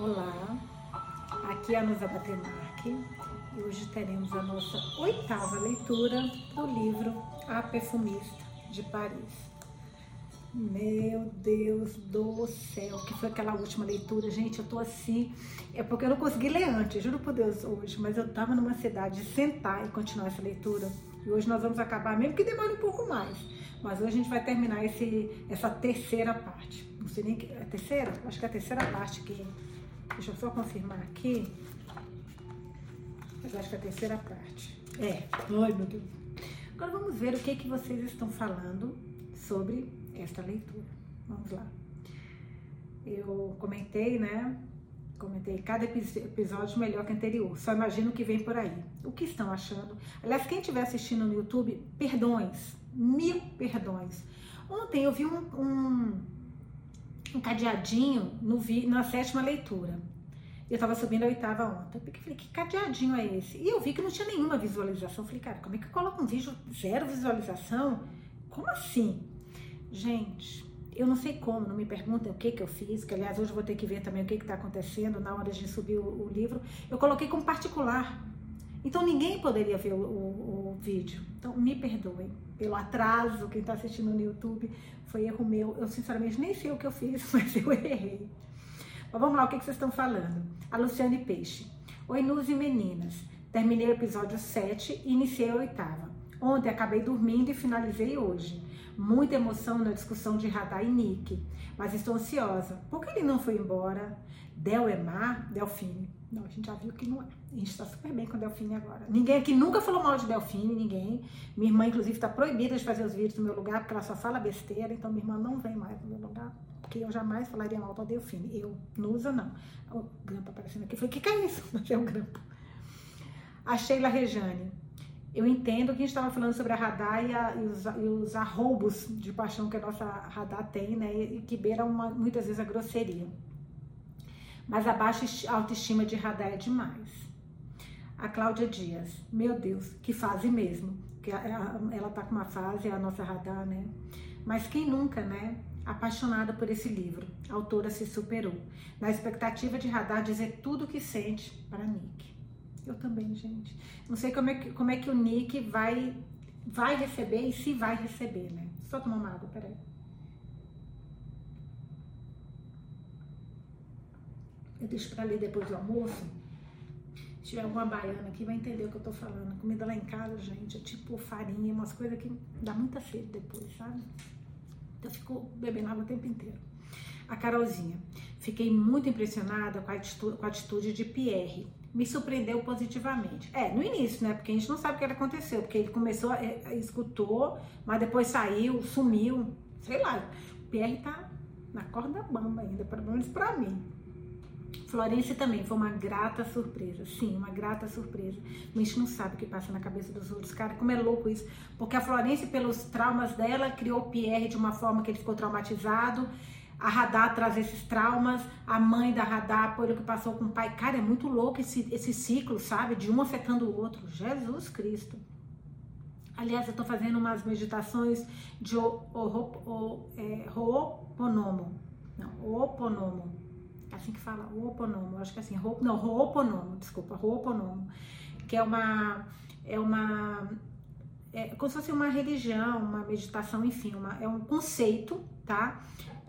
Olá, aqui é a Nusa Batemarque e hoje teremos a nossa oitava leitura do livro A Perfumista de Paris. Meu Deus do céu, que foi aquela última leitura, gente, eu tô assim, é porque eu não consegui ler antes, juro por Deus, hoje, mas eu tava numa cidade de sentar e continuar essa leitura, e hoje nós vamos acabar, mesmo que demore um pouco mais, mas hoje a gente vai terminar esse, essa terceira parte, não sei nem que, é a terceira? Acho que é a terceira parte que Deixa eu só confirmar aqui. Mas acho que é a terceira parte. É. Ai, meu Deus. Agora vamos ver o que, que vocês estão falando sobre esta leitura. Vamos lá. Eu comentei, né? Comentei cada episódio melhor que o anterior. Só imagino o que vem por aí. O que estão achando? Aliás, quem estiver assistindo no YouTube, perdões. Mil perdões. Ontem eu vi um, um um cadeadinho no vi, na sétima leitura. Eu estava subindo a oitava ontem. Eu falei, que cadeadinho é esse? E eu vi que não tinha nenhuma visualização. Eu falei, cara, como é que eu coloco um vídeo zero visualização? Como assim? Gente, eu não sei como, não me perguntem o que que eu fiz, que aliás hoje eu vou ter que ver também o que que está acontecendo na hora de subir o, o, livro. Eu coloquei como particular. Então ninguém poderia ver o, o, o vídeo. Então me perdoem pelo atraso, quem está assistindo no YouTube, foi erro meu. Eu sinceramente nem sei o que eu fiz, mas eu errei. Mas vamos lá, o que, que vocês estão falando? A Luciane Peixe. Oi, Nus e meninas. Terminei o episódio 7 e iniciei a oitava. Ontem acabei dormindo e finalizei hoje. Muita emoção na discussão de Radar e Nick, mas estou ansiosa. Por que ele não foi embora? Del Emar, Delfine. Não, a gente já viu que não é. A gente está super bem com a Delfine agora. Ninguém aqui nunca falou mal de Delfine, ninguém. Minha irmã, inclusive, está proibida de fazer os vídeos no meu lugar, porque ela só fala besteira, então minha irmã não vem mais no meu lugar, porque eu jamais falaria mal da Delfine. Eu, Nusa, não. O grampo aparecendo aqui. Falei, o que, que é isso? Mas é o grampo. A Sheila Rejane. Eu entendo que a gente estava falando sobre a radar e, a, e, os, e, os, arroubos de paixão que a nossa radar tem, né? E que beiram uma, muitas vezes a grosseria mas a baixa autoestima de Radar é demais. A Cláudia Dias, meu Deus, que fase mesmo. Ela tá com uma fase, a nossa Radar, né? Mas quem nunca, né? Apaixonada por esse livro, a autora se superou, na expectativa de Radar dizer tudo o que sente para Nick. Eu também, gente. Não sei como é que, como é que o Nick vai, vai receber e se vai receber, né? Só tomar uma água, peraí. Eu deixo para ler depois do almoço. Se tiver alguma baiana aqui, vai entender o que eu tô falando. Comida lá em casa, gente, é tipo farinha, umas coisas que dá muita sede depois, sabe? Então eu fico bebendo água o tempo inteiro. A Carolzinha. Fiquei muito impressionada com a atitude, com a atitude de Pierre. Me surpreendeu positivamente. É, no início, né? Porque a gente não sabe o que aconteceu. Porque ele começou, é, escutou, mas depois saiu, sumiu. Sei lá. O Pierre tá na corda bamba ainda, pelo menos pra mim. Florence também foi uma grata surpresa, sim, uma grata surpresa. A gente não sabe o que passa na cabeça dos outros, cara, como é louco isso. Porque a Florence, pelos traumas dela, criou o Pierre de uma forma que ele ficou traumatizado. A Radar traz esses traumas, a mãe da Radar, pelo que passou com o pai. Cara, é muito louco esse, esse ciclo, sabe? De um afetando o outro. Jesus Cristo. Aliás, eu tô fazendo umas meditações de o, o, o, é, Ho'oponomo. Não, Ho'oponomo assim que fala, Ho'oponomo, acho que é assim, ho, não, Ho'oponomo, desculpa, Ho'oponomo, que é uma, é uma, é como se fosse uma religião, uma meditação, enfim, uma, é um conceito, tá?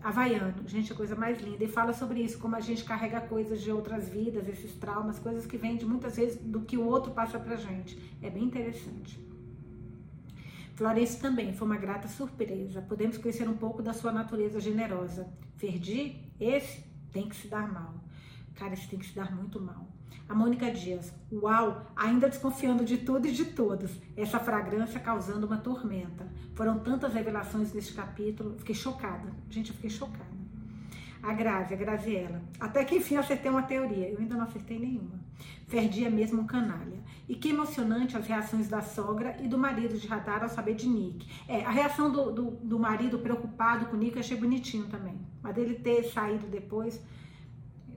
Havaiano, gente, a coisa mais linda, e fala sobre isso, como a gente carrega coisas de outras vidas, esses traumas, coisas que vêm de muitas vezes do que o outro passa pra gente, é bem interessante. Florence também foi uma grata surpresa. Podemos conhecer um pouco da sua natureza generosa. Verdi, esse tem que se dar mal. Cara, isso tem que se dar muito mal. A Mônica Dias, uau, ainda desconfiando de tudo e de todos. Essa fragrância causando uma tormenta. Foram tantas revelações neste capítulo, fiquei chocada. Gente, eu fiquei chocada. A Grazi, a Graziella. Até que enfim acertei uma teoria. Eu ainda não acertei nenhuma. Ferdi é mesmo um canalha. E que emocionante as reações da sogra e do marido de Radar ao saber de Nick. É, a reação do, do, do marido preocupado com Nick eu achei bonitinho também. Mas dele ter saído depois,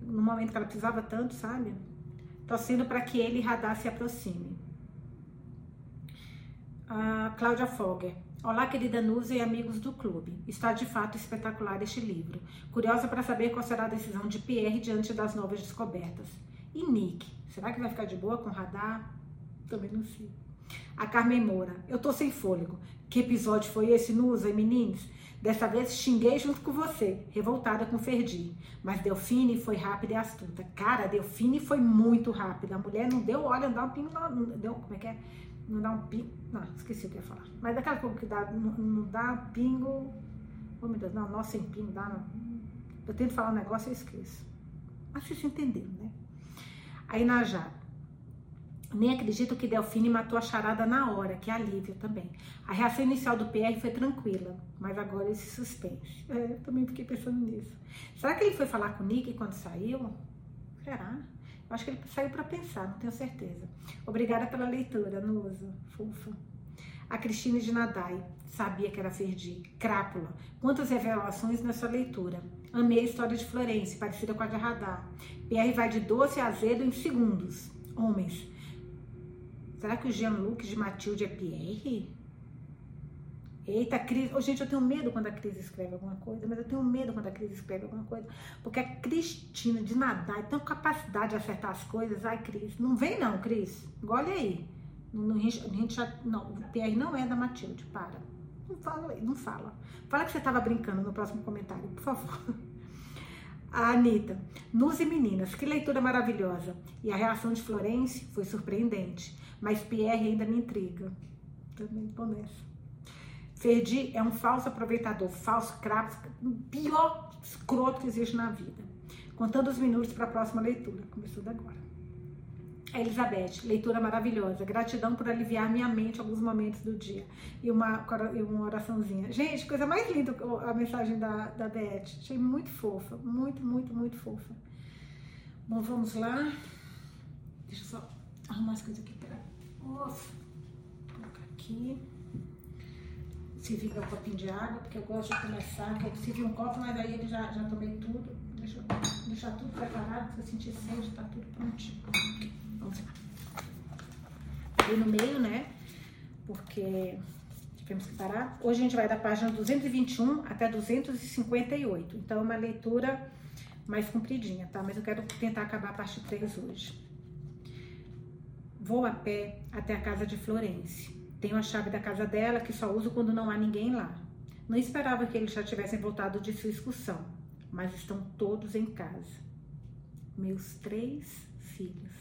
no momento que ela precisava tanto, sabe? Torcendo para que ele e Radar se aproximem. A Cláudia Fogger. Olá, querida Nusa e amigos do clube. Está de fato espetacular este livro. Curiosa para saber qual será a decisão de Pierre diante das novas descobertas. E Nick, será que vai ficar de boa com o radar? Também não sei. A Carmen Moura. Eu tô sem fôlego. Que episódio foi esse, Nusa e meninos? Dessa vez xinguei junto com você, revoltada com Ferdi. Mas Delfine foi rápida e astuta. Cara, Delfine foi muito rápida. A mulher não deu, olha, não dá um pingo, não, deu, como é que é? Não dá um pingo, não, esqueci o que ia falar. Mas daquela coisa que dá, não, não dá pingo, oh meu Deus, não, nossa, sem pingo, dá, não. Eu tento falar um negócio e esqueço. Mas vocês entenderam, né? Aí Najá. Nem acredito que Delfine matou a charada na hora, que é alívio também. A reação inicial do PR foi tranquila, mas agora esse suspense. É, eu também fiquei pensando nisso. Será que ele foi falar com o Nick quando saiu? Será? Eu acho que ele saiu para pensar, não tenho certeza. Obrigada pela leitura, Nusa. Fufa. A Cristine de Nadai. Sabia que era Ferdi. Crápula. Quantas revelações nessa leitura. Amei a história de Florence, parecida com a de Radar. PR vai de doce a azedo em segundos. Homens. Será que o Jean-Luc de Matilde é Pierre? Eita, Cris. Oh, gente, eu tenho medo quando a Cris escreve alguma coisa, mas eu tenho medo quando a Cris escreve alguma coisa. Porque a Cristina de nadar tem capacidade de acertar as coisas. Ai, Cris. Não vem, não, Cris. Olha aí. Não, não, o Pierre não é da Matilde, para. Não fala, não fala. Fala que você estava brincando no próximo comentário, por favor. A Anitta, Nus e Meninas, que leitura maravilhosa. E a reação de Florence foi surpreendente. Mas Pierre ainda me intriga. Também tô nessa. Ferdi é um falso aproveitador, falso crapo, pior escroto que existe na vida. Contando os minutos para a próxima leitura. Começou agora. Elizabeth, leitura maravilhosa. Gratidão por aliviar minha mente alguns momentos do dia. E uma, e uma oraçãozinha. Gente, coisa mais linda a mensagem da, da Beth. Achei muito fofa. Muito, muito, muito fofa. Bom, vamos lá. Deixa eu só arrumar as coisas aqui. Vou colocar aqui. Servir um copinho de água, porque eu gosto de começar, que eu servi um copo, mas aí ele já, já tomei tudo. Deixa eu deixar tudo preparado, se eu sentir sede, tá tudo prontinho. Aí no meio, né? Porque tivemos que parar. Hoje a gente vai da página 221 até 258. Então é uma leitura mais compridinha, tá? Mas eu quero tentar acabar a parte 3 hoje. Vou a pé até a casa de Florence. Tenho a chave da casa dela que só uso quando não há ninguém lá. Não esperava que eles já tivessem voltado de sua excursão, mas estão todos em casa. Meus três filhos.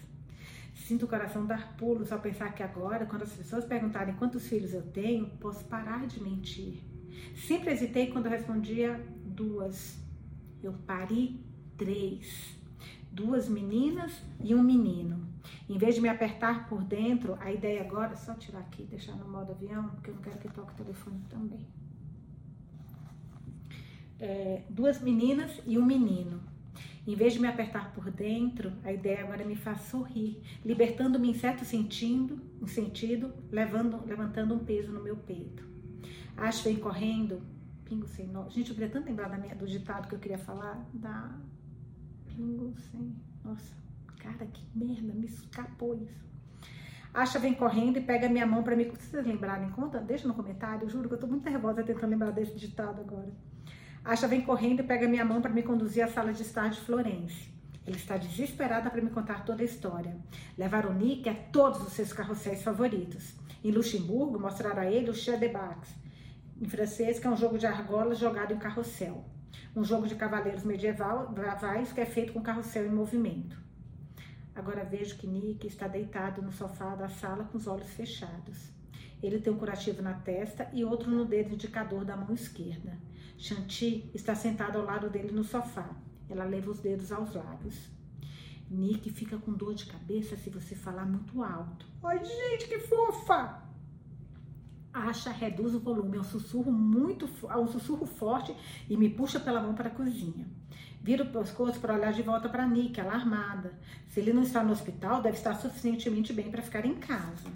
Sinto o coração dar pulos ao pensar que agora, quando as pessoas perguntarem quantos filhos eu tenho, posso parar de mentir. Sempre hesitei quando respondia duas. Eu pari três. Duas meninas e um menino. Em vez de me apertar por dentro, a ideia agora é só tirar aqui, deixar no modo avião, porque eu não quero que toque o telefone também. É, duas meninas e um menino. Em vez de me apertar por dentro, a ideia agora me faz sorrir, libertando-me em certo sentido, em sentido levando, levantando um peso no meu peito. Acho vem correndo, pingo sem nó. Gente, eu queria tanto lembrar da minha, do ditado que eu queria falar, da pingo sem. Nossa, Cara, que merda, me escapou isso. Acha vem correndo e pega minha mão para me. Se vocês lembrarem, conta, deixa no comentário. Eu juro que eu tô muito nervosa tentando lembrar desse ditado agora. Acha vem correndo e pega minha mão para me conduzir à sala de estar de Florence. Ele está desesperada para me contar toda a história. Levar o Nick a todos os seus carrosséis favoritos. Em Luxemburgo, mostrar a ele o Chien de Bax, em francês, que é um jogo de argolas jogado em carrossel. Um jogo de cavaleiros medievais que é feito com carrossel em movimento. Agora vejo que Nick está deitado no sofá da sala com os olhos fechados. Ele tem um curativo na testa e outro no dedo indicador da mão esquerda. Shanti está sentada ao lado dele no sofá. Ela leva os dedos aos lábios. Nick fica com dor de cabeça se você falar muito alto. Ai, gente, que fofa! Asha reduz o volume ao sussurro muito ao sussurro forte e me puxa pela mão para a cozinha. Vira o pescoço para olhar de volta para Nick, alarmada. Se ele não está no hospital, deve estar suficientemente bem para ficar em casa.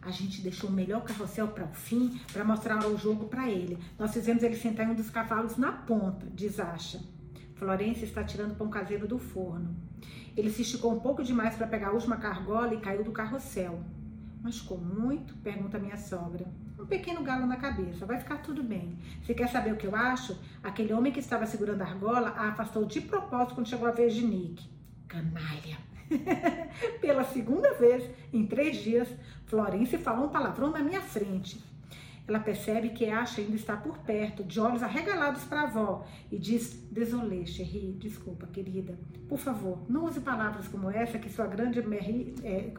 A gente deixou o melhor carrossel para o fim para mostrar o jogo para ele. Nós fizemos ele sentar em um dos cavalos na ponta, diz Asha. Florência está tirando pão caseiro do forno. Ele se esticou um pouco demais para pegar a última cargola e caiu do carrossel. Machucou muito? Pergunta minha sogra. Um pequeno galo na cabeça, vai ficar tudo bem. Você quer saber o que eu acho? Aquele homem que estava segurando a argola a afastou de propósito quando chegou a vez de Nick. Canalha. Pela segunda vez em três dias, Florence falou um palavrão na minha frente. Ela percebe que Asha ainda está por perto, de olhos arregalados para a avó, e diz: Désolé, chérie, desculpa, querida. Por favor, não use palavras como essa que sua grande Mary, é,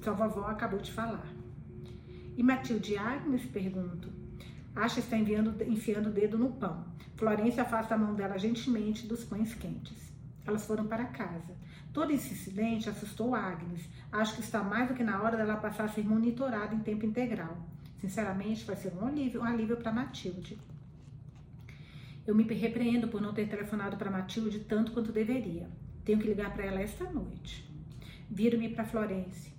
sua vovó acabou de falar. E Matilde Agnes pergunto. Asha está enviando, enfiando o dedo no pão. Florência afasta a mão dela gentilmente dos pães quentes. Elas foram para casa. Todo esse incidente assustou Agnes. Acho que está mais do que na hora dela passar a ser monitorada em tempo integral. Sinceramente, vai ser um alívio, um alívio para Matilde. Eu me repreendo por não ter telefonado para Matilde tanto quanto deveria. Tenho que ligar para ela esta noite. Viro-me para Florence.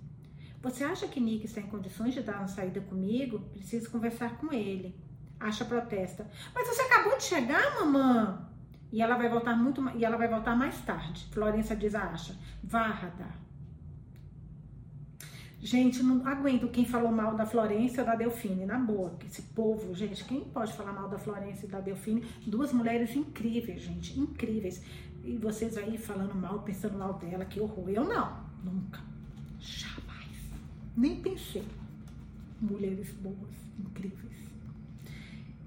Você acha que Nick está em condições de dar uma saída comigo? Preciso conversar com ele. Acha protesta. Mas você acabou de chegar, mamã? E ela vai voltar muito e ela vai voltar mais tarde. Florença diz a Acha. Vá. Gente, não aguento quem falou mal da Florência ou da Delfine, na boa. Esse povo, gente, quem pode falar mal da Florência e da Delfine? Duas mulheres incríveis, gente, incríveis. E vocês aí falando mal, pensando mal dela, que horror. Eu não, nunca. Jamais. Nem pensei. Mulheres boas, incríveis.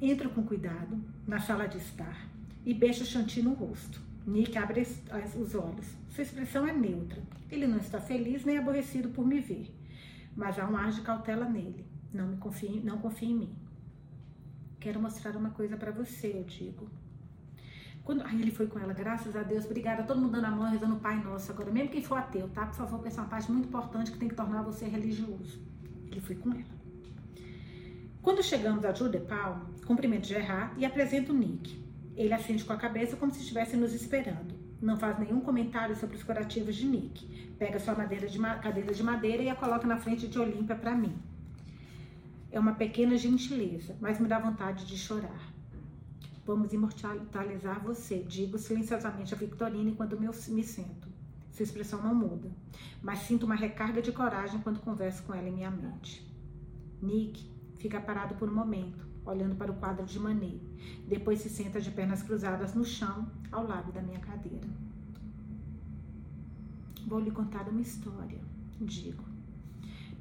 Entra com cuidado na sala de estar e beija Chanty no rosto. Nick abre os olhos. Sua expressão é neutra. Ele não está feliz nem aborrecido por me ver mas há um ar de cautela nele. Não me confie, não confie em mim. Quero mostrar uma coisa para você, eu digo. Quando aí ele foi com ela, graças a Deus, obrigada, todo mundo dando a mão, rezando o Pai Nosso. Agora, mesmo quem for ateu, tá? Por favor, é uma parte muito importante que tem que tornar você religioso. Ele foi com ela. Quando chegamos a Jude Paul, cumprimento Gerard e apresento Nick. Ele acende com a cabeça como se estivesse nos esperando. Não faz nenhum comentário sobre os curativos de Nick pega sua de, cadeira de madeira e a coloca na frente de Olímpia para mim. É uma pequena gentileza, mas me dá vontade de chorar. Vamos imortalizar você, digo silenciosamente a Victorina enquanto me sento. Sua expressão não muda, mas sinto uma recarga de coragem quando converso com ela em minha mente. Nick fica parado por um momento, olhando para o quadro de Manet. Depois se senta de pernas cruzadas no chão, ao lado da minha cadeira. Vou lhe contar uma história, digo.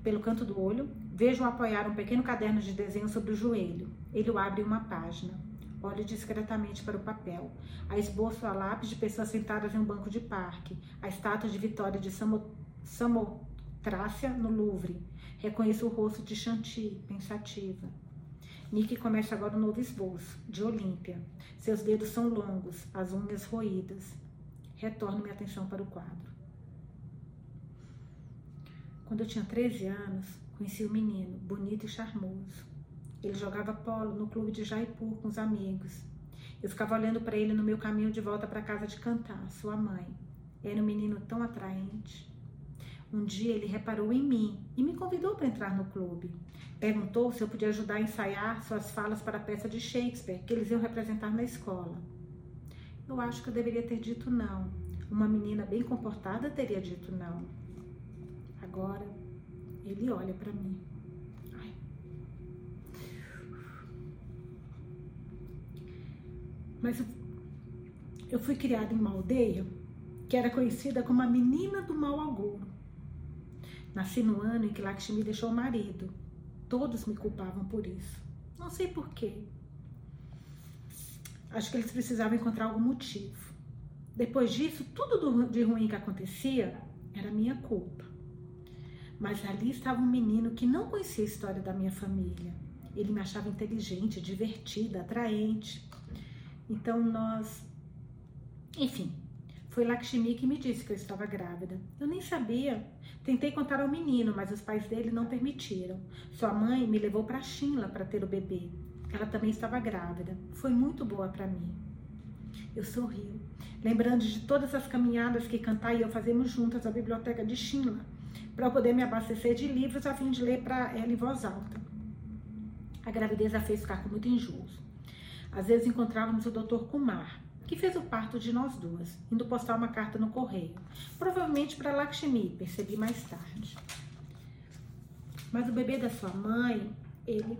Pelo canto do olho, vejo apoiar um pequeno caderno de desenho sobre o joelho. Ele o abre uma página. Olho discretamente para o papel. A esboço a lápis de pessoas sentadas em um banco de parque. A estátua de Vitória de Samo, Samotrácia no Louvre. Reconheço o rosto de Chanty, pensativa. Nick começa agora um novo esboço, de Olímpia. Seus dedos são longos, as unhas roídas. Retorno minha atenção para o quadro. Quando eu tinha 13 anos, conheci um menino, bonito e charmoso. Ele jogava polo no clube de Jaipur com os amigos. Eu ficava olhando para ele no meu caminho de volta para casa de cantar, sua mãe. Era um menino tão atraente. Um dia ele reparou em mim e me convidou para entrar no clube. Perguntou se eu podia ajudar a ensaiar suas falas para a peça de Shakespeare que eles iam representar na escola. Eu acho que eu deveria ter dito não. Uma menina bem comportada teria dito não. Agora ele olha para mim. Ai. Mas eu, fui criada em uma aldeia que era conhecida como a menina do mau agouro. Nasci no ano em que Lakshmi deixou o marido. Todos me culpavam por isso. Não sei porquê. Acho que eles precisavam encontrar algum motivo. Depois disso, tudo de ruim que acontecia era minha culpa. Mas ali estava um menino que não conhecia a história da minha família. Ele me achava inteligente, divertida, atraente. Então nós. Enfim, foi Lakshmi que me disse que eu estava grávida. Eu nem sabia. Tentei contar ao menino, mas os pais dele não permitiram. Sua mãe me levou para Shinla para ter o bebê. Ela também estava grávida. Foi muito boa para mim. Eu sorri, lembrando de todas as caminhadas que Cantar e eu fazemos juntas à biblioteca de Shinla para poder me abastecer de livros a fim de ler para ela em voz alta. A gravidez a fez ficar com muito enjoo. Às vezes encontrávamos o Dr. Kumar, que fez o parto de nós duas, indo postar uma carta no correio, provavelmente para Lakshmi, percebi mais tarde. Mas o bebê da sua mãe, ele,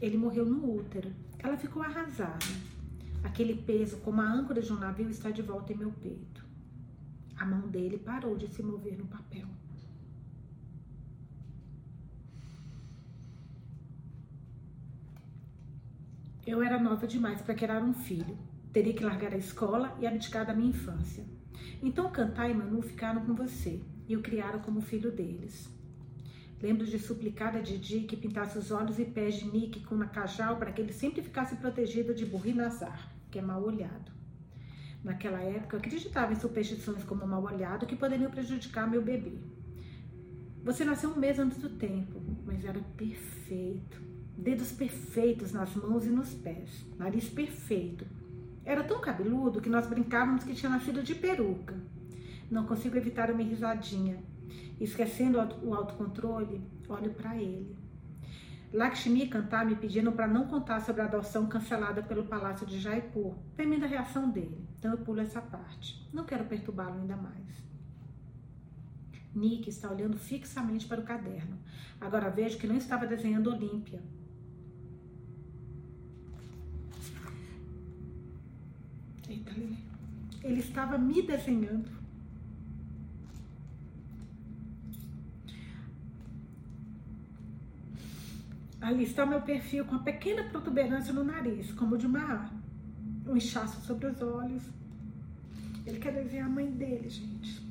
ele morreu no útero. Ela ficou arrasada. Aquele peso, como a âncora de um navio, está de volta em meu peito. A mão dele parou de se mover no papel. Eu era nova demais para querer um filho. Teria que largar a escola e abdicar da minha infância. Então Cantar e Manu ficaram com você e o criaram como filho deles. Lembro de suplicar a Didi que pintasse os olhos e pés de Nick com uma cajal para que ele sempre ficasse protegido de Burri Nazar, que é mal olhado. Naquela época, acreditava em superstições como mal olhado que poderiam prejudicar meu bebê. Você nasceu um mês antes do tempo, mas era perfeito. Dedos perfeitos nas mãos e nos pés, nariz perfeito, era tão cabeludo que nós brincávamos que tinha nascido de peruca. Não consigo evitar uma risadinha. Esquecendo o autocontrole, olho para ele. Lakshmi Kantar me pediram para não contar sobre a adoção cancelada pelo Palácio de Jaipur. Temindo a reação dele, então eu pulo essa parte. Não quero perturbá-lo ainda mais. Nick está olhando fixamente para o caderno. Agora vejo que não estava desenhando Olímpia. Eita, Lili. Ele estava me desenhando. Ali está meu perfil com a pequena protuberância no nariz, como de uma um inchaço sobre os olhos. Ele quer desenhar a mãe dele, gente.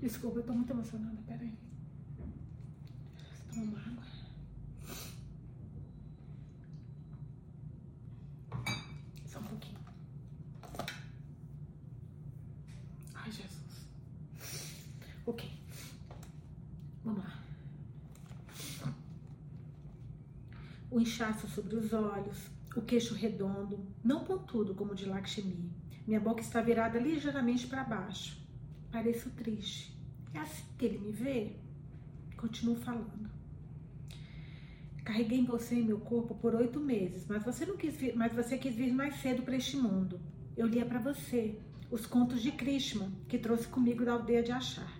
Desculpa, eu tô muito emocionada, peraí. Toma água. Inchaço sobre os olhos, o queixo redondo, não pontudo como o de Lakshmi. Minha boca está virada ligeiramente para baixo. Pareço triste. É assim que ele me vê? Continuo falando. Carreguei em você e meu corpo por oito meses, mas você não quis vir, mas você quis vir mais cedo para este mundo. Eu lia para você os contos de Krishna que trouxe comigo da aldeia de Achar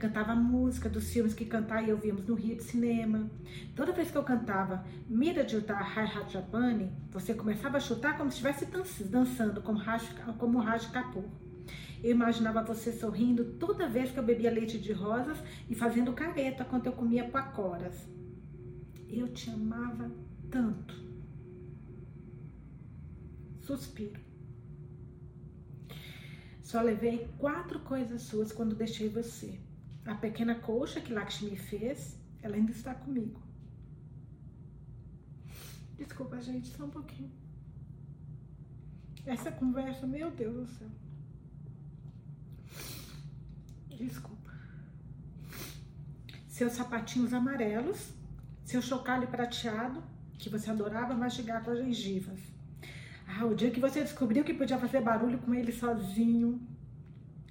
cantava música dos filmes que cantava e ouvíamos no Rio de Cinema. Toda vez que eu cantava Mira de Uttar Hai Japani, você começava a chutar como se estivesse dançando como Raj, como Raj Kapoor. Eu imaginava você sorrindo toda vez que eu bebia leite de rosas e fazendo careta quando eu comia pacoras. Eu te amava tanto. Suspiro. Só levei quatro coisas suas quando deixei você. A pequena colcha que Lakshmi fez, ela ainda está comigo. Desculpa, gente, só um pouquinho. Essa conversa, meu Deus do céu. Desculpa. Seus sapatinhos amarelos, seu chocalho prateado, que você adorava mastigar com as gengivas. Ah, o dia que você descobriu que podia fazer barulho com ele sozinho.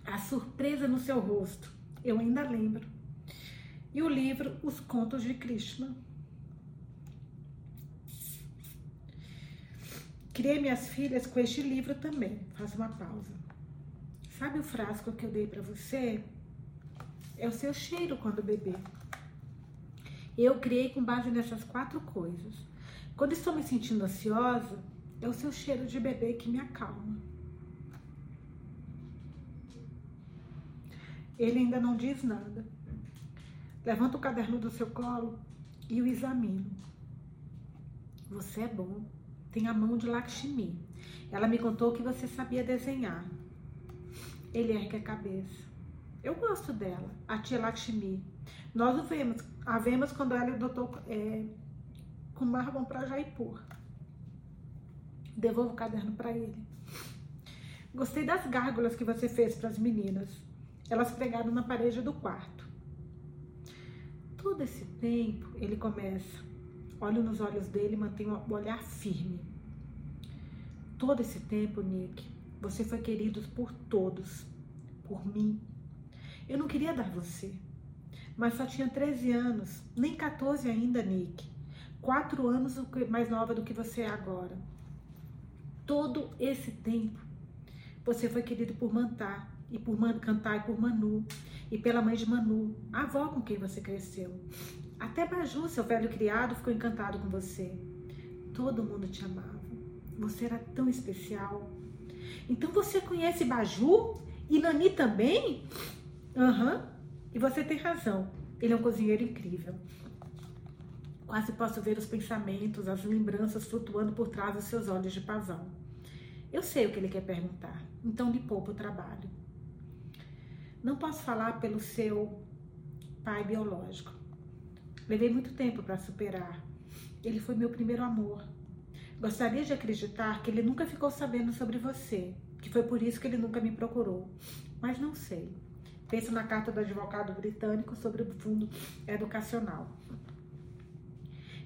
A surpresa no seu rosto eu ainda lembro. E o livro Os Contos de Krishna. Criei minhas filhas com este livro também. Faz uma pausa. Sabe o frasco que eu dei para você? É o seu cheiro quando bebê. Eu criei com base nessas quatro coisas. Quando estou me sentindo ansiosa, é o seu cheiro de bebê que me acalma. Ele ainda não diz nada. Levanta o caderno do seu colo e o examino. Você é bom. Tem a mão de Lakshmi. Ela me contou que você sabia desenhar. Ele ergue a cabeça. Eu gosto dela, a tia Lakshmi. Nós o vemos, a vemos quando ela e o doutor é, Kumar vão para Jaipur. Devolvo o caderno para ele. Gostei das gárgulas que você fez para as meninas. Elas pregaram na parede do quarto. Todo esse tempo, ele começa. Olho nos olhos dele e mantém o olhar firme. Todo esse tempo, Nick, você foi querido por todos, por mim. Eu não queria dar você, mas só tinha 13 anos, nem 14 ainda, Nick. Quatro anos mais nova do que você é agora. Todo esse tempo, você foi querido por Mantar, e por cantar e por Manu. e pela mãe de Manu, a avó com quem você cresceu. Até Baju, seu velho criado, ficou encantado com você. Todo mundo te amava. Você era tão especial. Então você conhece Baju e Nani também? Aham. Uhum. E você tem razão. Ele é um cozinheiro incrível. Quase posso ver os pensamentos, as lembranças flutuando por trás dos seus olhos de pavão. Eu sei o que ele quer perguntar, então lhe poupa o trabalho. Não posso falar pelo seu pai biológico. Levei muito tempo para superar. Ele foi meu primeiro amor. Gostaria de acreditar que ele nunca ficou sabendo sobre você, que foi por isso que ele nunca me procurou. Mas não sei. Penso na carta do advogado britânico sobre o fundo educacional.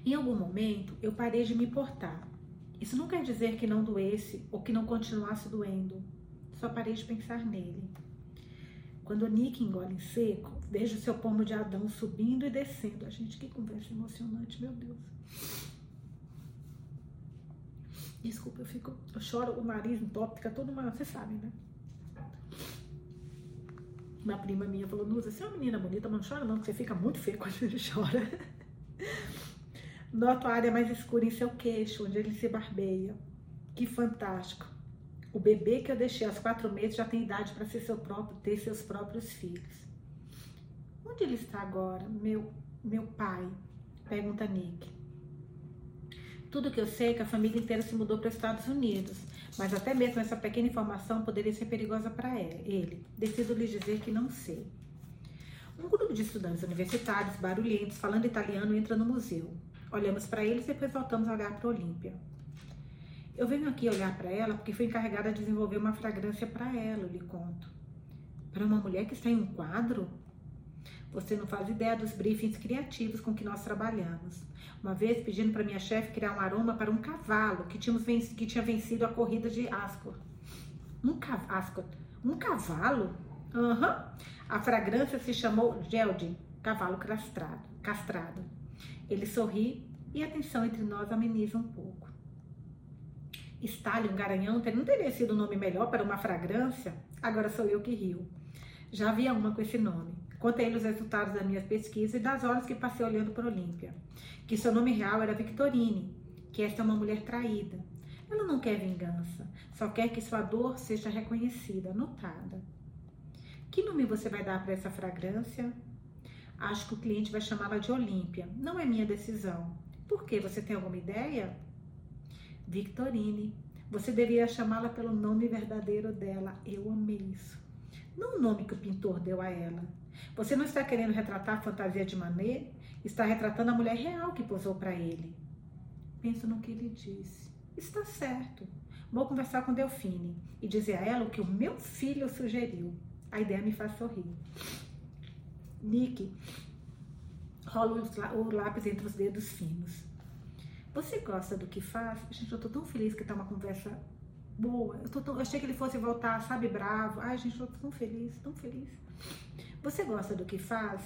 Em algum momento, eu parei de me importar. Isso não quer dizer que não doesse ou que não continuasse doendo. Só parei de pensar nele. Quando o Nick engole em seco, vejo seu pomo de Adão subindo e descendo. A gente, que conversa emocionante, meu Deus. Desculpa, eu fico. Eu choro, o nariz entope, fica todo uma. Vocês sabem, né? Uma prima minha falou, Nusa, você é uma menina bonita, mas não chora não, porque você fica muito feio quando ele chora. Noto a área mais escura em seu queixo, onde ele se barbeia. Que fantástico. O bebê que eu deixei aos quatro meses já tem idade para ser seu próprio, ter seus próprios filhos. Onde ele está agora, meu, meu pai? Pergunta Nick. Tudo que eu sei é que a família inteira se mudou para os Estados Unidos, mas até mesmo essa pequena informação poderia ser perigosa para ele. Decido lhe dizer que não sei. Um grupo de estudantes universitários barulhentos falando italiano entra no museu. Olhamos para eles e depois voltamos a olhar para Olímpia. Eu venho aqui olhar para ela porque fui encarregada de desenvolver uma fragrância para ela, eu lhe conto. Para uma mulher que está em um quadro? Você não faz ideia dos briefings criativos com que nós trabalhamos. Uma vez pedindo para minha chefe criar um aroma para um cavalo que, tínhamos vencido, que tinha vencido a corrida de Ascot. Um, Ascot. um cavalo? Aham. Uhum. A fragrância se chamou Geldi, cavalo castrado. castrado. Ele sorri e a tensão entre nós ameniza um pouco. Stalin, garanhão, não teria sido um nome melhor para uma fragrância? Agora sou eu que rio. Já havia uma com esse nome. Contei os resultados da minha pesquisa e das horas que passei olhando para Olímpia. Que seu nome real era Victorine, que esta é uma mulher traída. Ela não quer vingança, só quer que sua dor seja reconhecida, notada. Que nome você vai dar para essa fragrância? Acho que o cliente vai chamá-la de Olímpia. Não é minha decisão. Por quê? Você tem alguma ideia? Victorine. Você deveria chamá-la pelo nome verdadeiro dela. Eu amei isso. Não o nome que o pintor deu a ela. Você não está querendo retratar a fantasia de Manet? Está retratando a mulher real que posou para ele. Penso no que ele disse. Está certo. Vou conversar com Delfine e dizer a ela o que o meu filho sugeriu. A ideia me faz sorrir. Nick rola o lápis entre os dedos finos. Você gosta do que faz? Gente, eu tô tão feliz que tá uma conversa boa. Eu, tô tão, eu achei que ele fosse voltar, sabe, bravo. Ai, gente, eu tô tão feliz, tão feliz. Você gosta do que faz?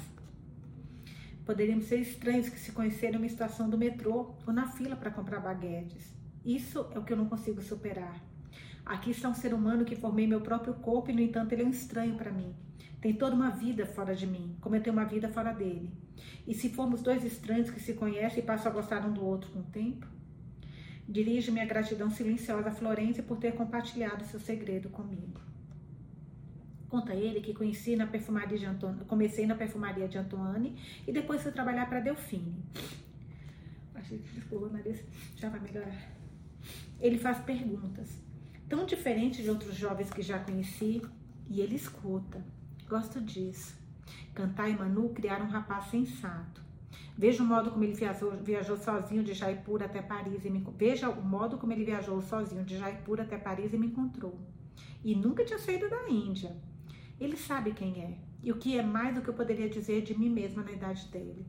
Poderíamos ser estranhos que se conheceram em uma estação do metrô ou na fila para comprar baguetes. Isso é o que eu não consigo superar. Aqui está um ser humano que formei meu próprio corpo e, no entanto, ele é um estranho para mim. Tem toda uma vida fora de mim, como eu tenho uma vida fora dele. E se formos dois estranhos que se conhecem e passam a gostar um do outro com o tempo? Dirijo minha gratidão silenciosa a Florência por ter compartilhado seu segredo comigo. Conta ele que conheci na perfumaria de Antoine, comecei na perfumaria de Antoine e depois fui trabalhar para Delfine. Achei que desculpa, nariz já vai melhorar. Ele faz perguntas, tão diferentes de outros jovens que já conheci, e ele escuta. Gosto disso. Cantar e Manu criaram um rapaz sensato. Veja o modo como ele viajou, viajou sozinho de Jaipur até Paris e me veja o modo como ele viajou sozinho de Jaipur até Paris e me encontrou. E nunca tinha saído da Índia. Ele sabe quem é e o que é mais do que eu poderia dizer de mim mesma na idade dele.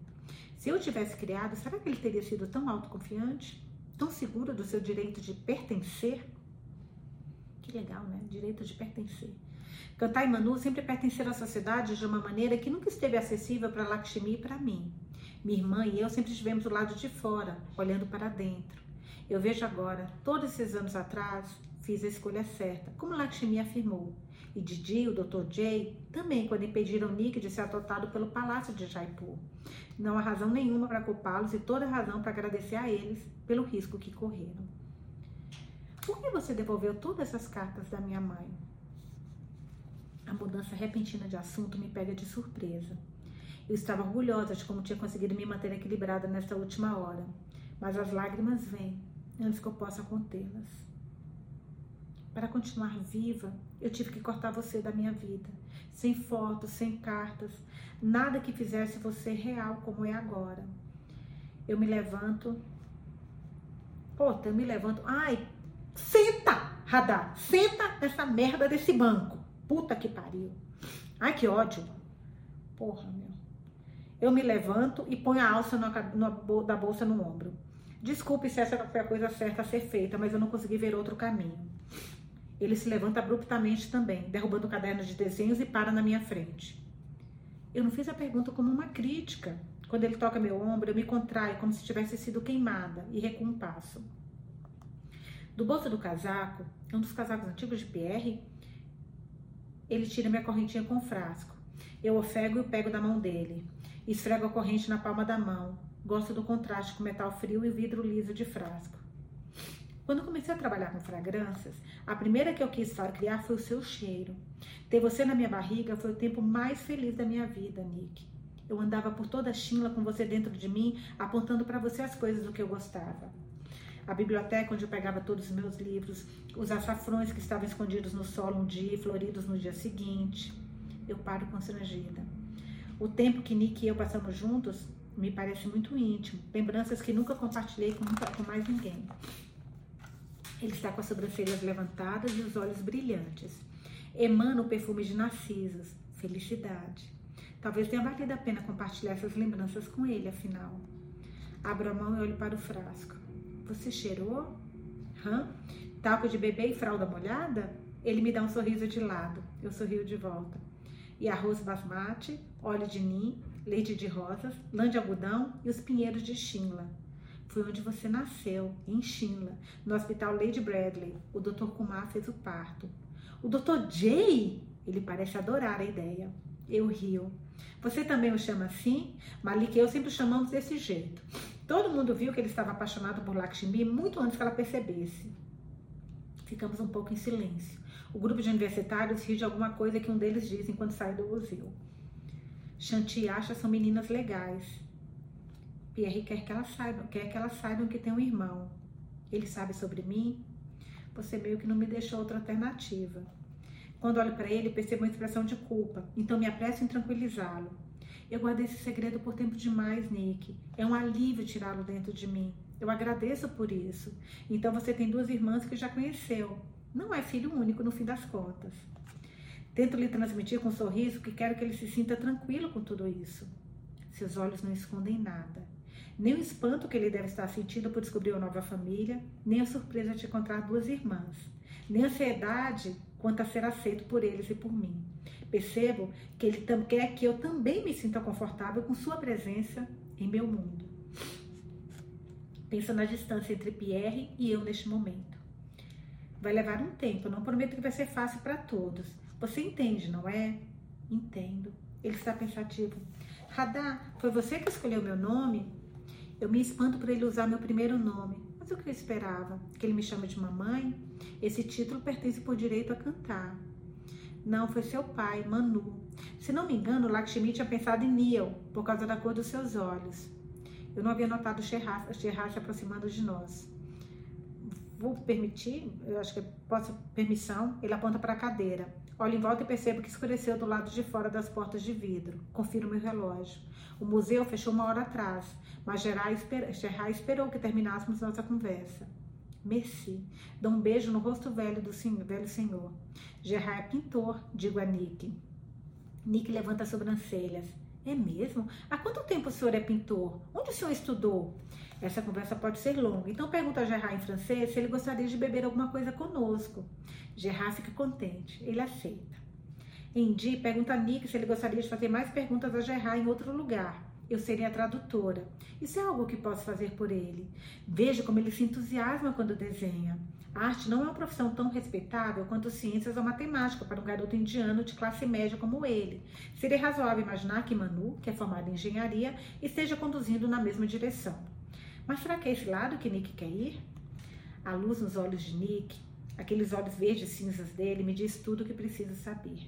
Se eu tivesse criado, será que ele teria sido tão autoconfiante, tão seguro do seu direito de pertencer? Que legal, né? Direito de pertencer. Cantar e Manu sempre pertenceram à sociedade de uma maneira que nunca esteve acessível para Lakshmi e para mim. Minha irmã e eu sempre estivemos do lado de fora, olhando para dentro. Eu vejo agora, todos esses anos atrás, fiz a escolha certa, como Lakshmi afirmou. E Didi, o Dr. Jay, também quando impediram Nick de ser adotado pelo palácio de Jaipur. Não há razão nenhuma para culpá-los e toda razão para agradecer a eles pelo risco que correram. Por que você devolveu todas essas cartas da minha mãe? A mudança repentina de assunto me pega de surpresa. Eu estava orgulhosa de como tinha conseguido me manter equilibrada nesta última hora, mas as lágrimas vêm antes que eu possa contê-las. Para continuar viva, eu tive que cortar você da minha vida, sem fotos, sem cartas, nada que fizesse você real como é agora. Eu me levanto. Puta, eu me levanto. Ai, senta, Radar, senta nessa merda desse banco. Puta que pariu. Ai, que ódio. Porra, meu. Eu me levanto e ponho a alça da bolsa no ombro. Desculpe se essa foi a coisa certa a ser feita, mas eu não consegui ver outro caminho. Ele se levanta abruptamente também, derrubando o caderno de desenhos e para na minha frente. Eu não fiz a pergunta como uma crítica. Quando ele toca meu ombro, eu me contraio como se tivesse sido queimada e recuo um passo. Do bolso do casaco, um dos casacos antigos de Pierre, ele tira minha correntinha com frasco. Eu ofego e pego da mão dele. Esfrego a corrente na palma da mão. Gosto do contraste com metal frio e vidro liso de frasco. Quando comecei a trabalhar com fragrâncias, a primeira que eu quis criar foi o seu cheiro. Ter você na minha barriga foi o tempo mais feliz da minha vida, Nick. Eu andava por toda a Chinla com você dentro de mim, apontando para você as coisas do que eu gostava. A biblioteca onde eu pegava todos os meus livros, os açafrões que estavam escondidos no solo um dia e floridos no dia seguinte. Eu paro constrangida. O tempo que Nick e eu passamos juntos me parece muito íntimo, lembranças que nunca compartilhei com, com mais ninguém. Ele está com as sobrancelhas levantadas e os olhos brilhantes. Emana o perfume de narcisos, felicidade. Talvez tenha valido a pena compartilhar essas lembranças com ele, afinal. Abro a mão e olho para o frasco. Você cheirou? Hã? Talco de bebê e fralda molhada? Ele me dá um sorriso de lado. Eu sorrio de volta. E arroz basmati, óleo de nim, leite de rosas, lã de algodão e os pinheiros de chinla. Foi onde você nasceu, em Shinla, no Hospital Lady Bradley. O Dr. Kumar fez o parto. O Dr. Jay, ele parece adorar a ideia. Eu rio. Você também o chama assim? Malik e eu sempre chamamos desse jeito. Todo mundo viu que ele estava apaixonado por Lakshmi muito antes que ela percebesse. Ficamos um pouco em silêncio. O grupo de universitários ri de alguma coisa que um deles diz enquanto sai do museu. Shanti acha são meninas legais. Pierre quer que elas saibam, quer que elas saibam que tem um irmão. Ele sabe sobre mim. Você meio que não me deixou outra alternativa. Quando olho para ele, percebo uma expressão de culpa, então me apresso em tranquilizá-lo. Eu guardei esse segredo por tempo demais, Nick. É um alívio tirá-lo dentro de mim. Eu agradeço por isso. Então você tem duas irmãs que já conheceu. Não é filho único no fim das contas. Tento lhe transmitir com um sorriso que quero que ele se sinta tranquilo com tudo isso. Seus olhos não escondem nada nem o espanto que ele deve estar sentindo por descobrir uma nova família, nem a surpresa de encontrar duas irmãs, nem a ansiedade quanto a ser aceito por eles e por mim. Percebo que ele quer que eu também me sinta confortável com sua presença em meu mundo. Penso na distância entre Pierre e eu neste momento. Vai levar um tempo, não prometo que vai ser fácil para todos. Você entende, não é? Entendo. Ele está pensativo. Radar, foi você que escolheu meu nome? Eu me espanto por ele usar meu primeiro nome. Mas o que eu esperava? Que ele me chame de mamãe? Esse título pertence por direito a cantar. Não, foi seu pai, Manu. Se não me engano, Lakshmi tinha pensado em Neil, por causa da cor dos seus olhos. Eu não havia notado Sherrar se aproximando de nós. Vou permitir, eu acho que posso, permissão, ele aponta para a cadeira. Olho em volta e percebo que escureceu do lado de fora das portas de vidro. Confiro meu relógio. O museu fechou uma hora atrás, mas Gerard, esper... Esperou que terminássemos nossa conversa. Merci. Dou um beijo no rosto velho do senhor, velho senhor. Gerard pintor, digo a Nick. Nick levanta as sobrancelhas. É mesmo? Há quanto tempo o senhor é pintor? Onde o senhor estudou? Essa conversa pode ser longa, então pergunta a Gerard em francês se ele gostaria de beber alguma coisa conosco. Gerard fica contente, ele aceita. Indy pergunta a Nick se ele gostaria de fazer mais perguntas a Gerard em outro lugar. Eu serei a tradutora. Isso é algo que posso fazer por ele. Veja como ele se entusiasma quando desenha. A arte não é uma profissão tão respeitável quanto ciências ou matemática para um garoto indiano de classe média como ele. Seria razoável imaginar que Manu, que é formado em engenharia, esteja conduzindo na mesma direção. Mas será que é esse lado que Nick quer ir? A luz nos olhos de Nick, aqueles olhos verdes cinzas dele, me diz tudo o que preciso saber.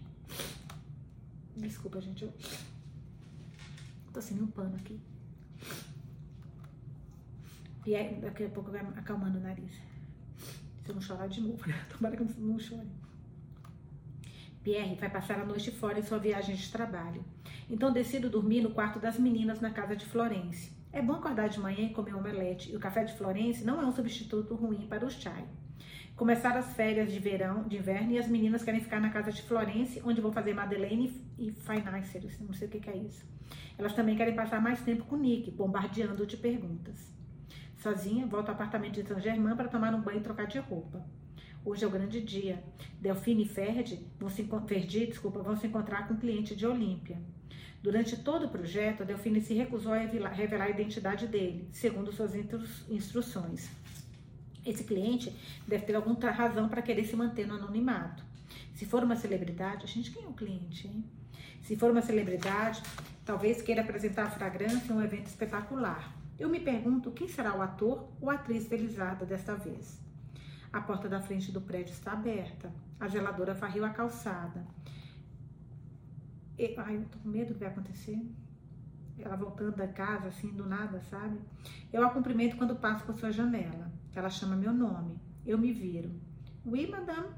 Desculpa, gente, eu tô sem um pano aqui. E aí, daqui a pouco vai acalmando o nariz. Se eu não chorar de novo, né? Tomara que eu não chore. Pierre vai passar a noite fora em sua viagem de trabalho. Então decido dormir no quarto das meninas na casa de Florence. É bom acordar de manhã e comer um omelete, e o café de Florence não é um substituto ruim para o chai. Começaram as férias de verão, de inverno, e as meninas querem ficar na casa de Florence, onde vão fazer Madeleine e Financiers, não sei o que é isso. Elas também querem passar mais tempo com Nick, bombardeando de perguntas. Sozinha, volto ao apartamento de Saint-Germain para tomar um banho e trocar de roupa. Hoje é o grande dia. Delfine e Ferdi vão se, Ferdi, desculpa, vão se encontrar com um cliente de Olímpia. Durante todo o projeto, Delfine se recusou a revelar a identidade dele, segundo suas instruções. Esse cliente deve ter alguma razão para querer se manter no anonimato. Se for uma celebridade, gente, quem é o cliente, hein? Se for uma celebridade, talvez queira apresentar a fragrância em um evento espetacular. Eu me pergunto quem será o ator ou atriz felizarda desta vez. A porta da frente do prédio está aberta. A zeladora varreu a calçada. E, ai, eu tô com medo do que vai acontecer. Ela voltando da casa, assim, do nada, sabe? Eu a cumprimento quando passo por sua janela. Ela chama meu nome. Eu me viro. Oui, madame.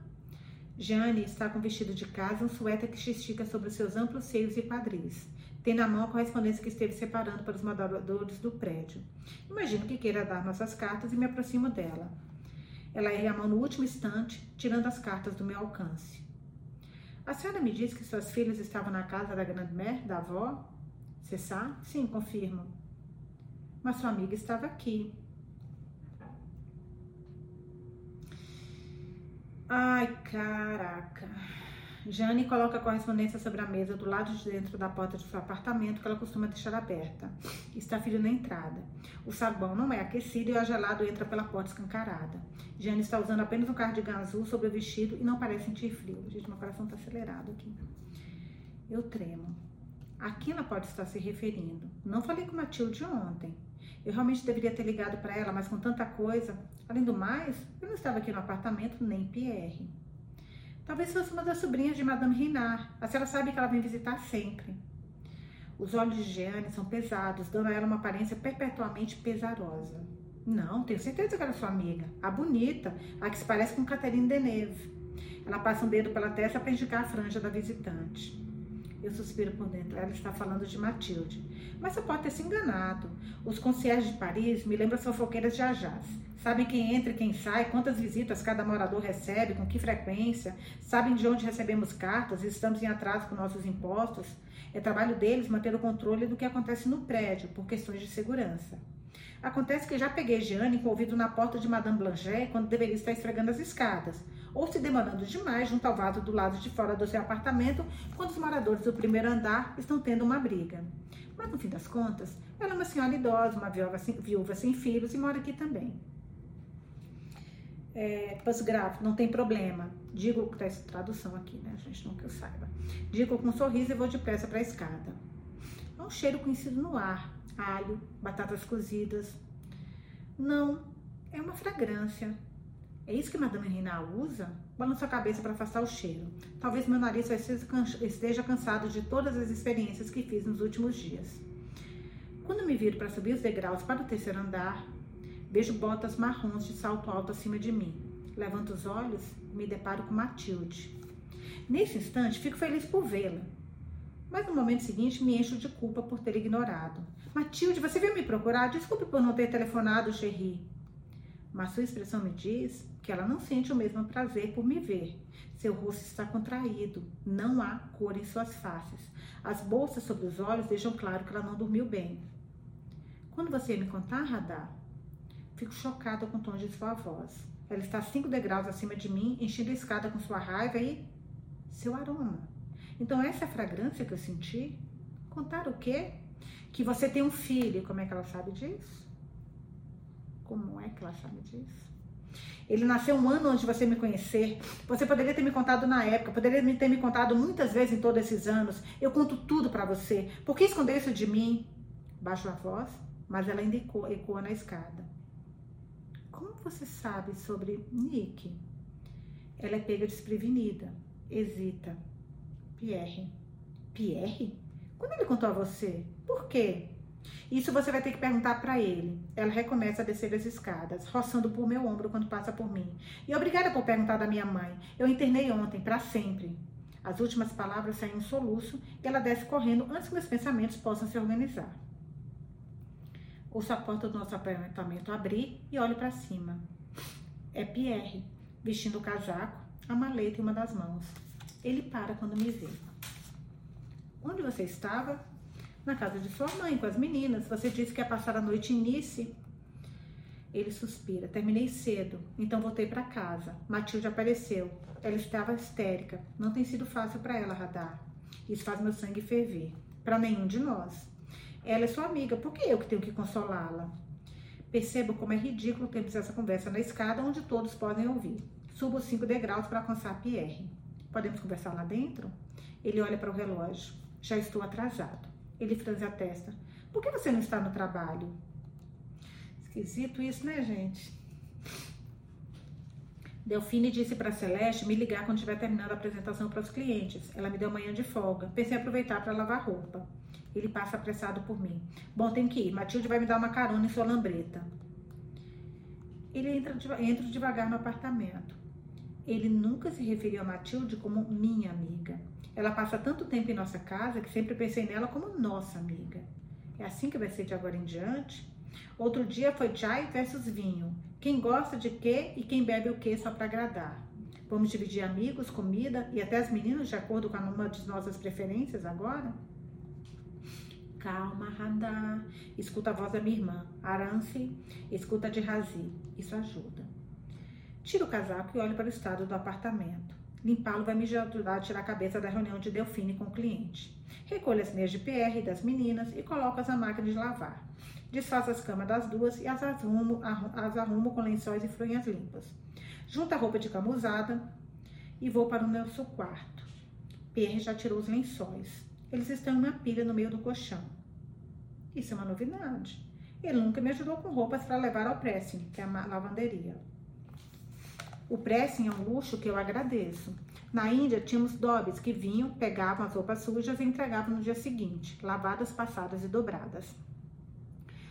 Jane está com vestido de casa um suéter que se estica sobre os seus amplos seios e quadris. Tem na mão a correspondência que esteve separando para os moradores do prédio. Imagino que queira dar nossas cartas e me aproximo dela. Ela ergue a mão no último instante, tirando as cartas do meu alcance. A senhora me disse que suas filhas estavam na casa da grande-mère, da avó? Sabe? Sim, confirmo. Mas sua amiga estava aqui. Ai, caraca. Jane coloca a correspondência sobre a mesa do lado de dentro da porta de seu apartamento, que ela costuma deixar aberta. Está frio na entrada. O sabão não é aquecido e o gelado entra pela porta escancarada. Jane está usando apenas um cardigan azul sobre o vestido e não parece sentir frio. Gente, meu coração está acelerado aqui. Eu tremo. A quem ela pode estar se referindo? Não falei com Matilde ontem. Eu realmente deveria ter ligado para ela, mas com tanta coisa. Além do mais, eu não estava aqui no apartamento nem Pierre. Talvez fosse uma das sobrinhas de Madame Renard. A senhora sabe que ela vem visitar sempre. Os olhos de Jeanne são pesados, dando a ela uma aparência perpetuamente pesarosa. Não, tenho certeza que ela é sua amiga. A bonita, a que se parece com Catherine Deneuve. Ela passa um dedo pela testa para indicar a franja da visitante. Eu suspiro por dentro. Ela está falando de Matilde. Mas você pode ter se enganado. Os concierges de Paris me lembram as fofoqueiras de Ajaz. Sabem quem entra e quem sai, quantas visitas cada morador recebe, com que frequência, sabem de onde recebemos cartas e estamos em atraso com nossos impostos. É trabalho deles manter o controle do que acontece no prédio, por questões de segurança. Acontece que já peguei Jeanne com o ouvido na porta de Madame Blanchet quando deveria estar esfregando as escadas, ou se demorando demais junto ao vaso do lado de fora do seu apartamento, quando os moradores do primeiro andar estão tendo uma briga. Mas no fim das contas, ela é uma senhora idosa, uma viúva sem, viúva sem filhos e mora aqui também é, pós-grave, não tem problema. Digo, tá essa tradução aqui, né, gente, não que eu saiba. Digo com um sorriso e vou depressa para a escada. É um cheiro conhecido no ar, alho, batatas cozidas. Não, é uma fragrância. É isso que Madame Rina usa? Balanço a cabeça para afastar o cheiro. Talvez meu nariz esteja cansado de todas as experiências que fiz nos últimos dias. Quando me viro para subir os degraus para o terceiro andar, Vejo botas marrons de salto alto acima de mim. Levanto os olhos e me deparo com Matilde. Nesse instante, fico feliz por vê-la. Mas no momento seguinte, me encho de culpa por ter ignorado. Matilde, você veio me procurar? Desculpe por não ter telefonado, Cherry. Mas sua expressão me diz que ela não sente o mesmo prazer por me ver. Seu rosto está contraído, não há cor em suas faces. As bolsas sobre os olhos deixam claro que ela não dormiu bem. Quando você me contar, Radar? Fico chocada com o tom de sua voz. Ela está cinco degraus acima de mim, enchendo a escada com sua raiva e seu aroma. Então essa é fragrância que eu senti? Contar o quê? que você tem um filho. Como é que ela sabe disso? Como é que ela sabe disso? Ele nasceu um ano antes de você me conhecer. Você poderia ter me contado na época, poderia ter me contado muitas vezes em todos esses anos. Eu conto tudo para você. Por que esconder isso de mim? Baixo a voz, mas ela ainda ecoa, ecoa na escada. Como você sabe sobre Nick? Ela é pega desprevenida, hesita. Pierre. Pierre? Quando ele contou a você? Por quê? Isso você vai ter que perguntar para ele. Ela recomeça a descer as escadas, roçando por meu ombro quando passa por mim. E obrigada por perguntar da minha mãe. Eu internei ontem, para sempre. As últimas palavras saem um soluço e ela desce correndo antes que meus pensamentos possam se organizar. Ouço a porta do nosso apartamento abrir e olho para cima. É Pierre, vestindo o casaco, a maleta em uma das mãos. Ele para quando me vê. Onde você estava? Na casa de sua mãe, com as meninas. Você disse que ia passar a noite em Nice. Ele suspira. Terminei cedo, então voltei para casa. Matilde apareceu. Ela estava histérica. Não tem sido fácil para ela, Radar. Isso faz meu sangue ferver. Para nenhum de nós. Ela é sua amiga, por que eu que tenho que consolá-la? Percebo como é ridículo termos essa conversa na escada onde todos podem ouvir. Subo cinco degraus para alcançar Pierre. Podemos conversar lá dentro? Ele olha para o relógio. Já estou atrasado. Ele franze a testa. Por que você não está no trabalho? Esquisito isso, né, gente? Delfine disse para Celeste me ligar quando estiver terminando a apresentação para os clientes. Ela me deu manhã de folga. Pensei em aproveitar para lavar roupa. Ele passa apressado por mim. Bom, tem que ir. Matilde vai me dar uma carona em sua lambreta. Ele entra, entra devagar no apartamento. Ele nunca se referiu a Matilde como minha amiga. Ela passa tanto tempo em nossa casa que sempre pensei nela como nossa amiga. É assim que vai ser de agora em diante? Outro dia foi chai versus vinho. Quem gosta de quê e quem bebe o quê só para agradar. Vamos dividir amigos, comida e até as meninas de acordo com uma de nossas preferências agora? Calma, Radar. Escuta a voz da minha irmã. Arance, escuta de Razi. Isso ajuda. Tiro o casaco e olho para o estado do apartamento. Limpá-lo vai me ajudar a tirar a cabeça da reunião de Delfine com o cliente. Recolho as meias de PR das meninas e coloco-as na máquina de lavar. Desfaço as camas das duas e as arrumo, as arrumo com lençóis e fronhas limpas. Junto a roupa de cama usada e vou para o nosso quarto. PR já tirou os lençóis. Eles estão em uma pilha no meio do colchão. Isso é uma novidade. Ele nunca me ajudou com roupas para levar ao pressing, que é a lavanderia. O pressing é um luxo que eu agradeço. Na Índia, tínhamos dobbies que vinham, pegavam as roupas sujas e entregavam no dia seguinte, lavadas, passadas e dobradas.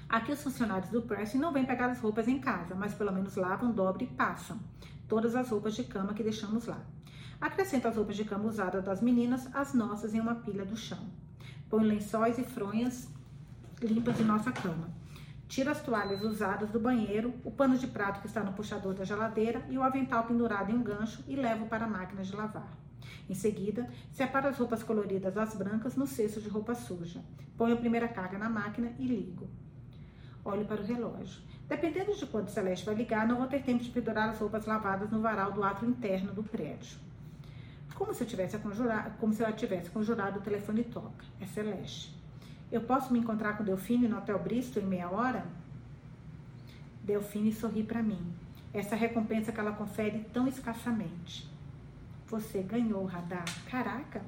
Aqui os funcionários do pressing não vêm pegar as roupas em casa, mas pelo menos lavam, dobram e passam todas as roupas de cama que deixamos lá. Acrescento as roupas de cama usadas das meninas, as nossas em uma pilha do chão. Põe lençóis e fronhas limpas em nossa cama. Tiro as toalhas usadas do banheiro, o pano de prato que está no puxador da geladeira e o avental pendurado em um gancho e levo para a máquina de lavar. Em seguida, separo as roupas coloridas das brancas no cesto de roupa suja. Ponho a primeira carga na máquina e ligo. Olho para o relógio. Dependendo de quando Celeste vai ligar, não vou ter tempo de pendurar as roupas lavadas no varal do ato interno do prédio. Como se eu tivesse conjurado, como se ela tivesse conjurado o telefone toca. É Celeste. Eu posso me encontrar com Delfine no Hotel Bristol em meia hora? Delfine sorri para mim. Essa recompensa que ela confere tão escassamente. Você ganhou, Radar. Caraca,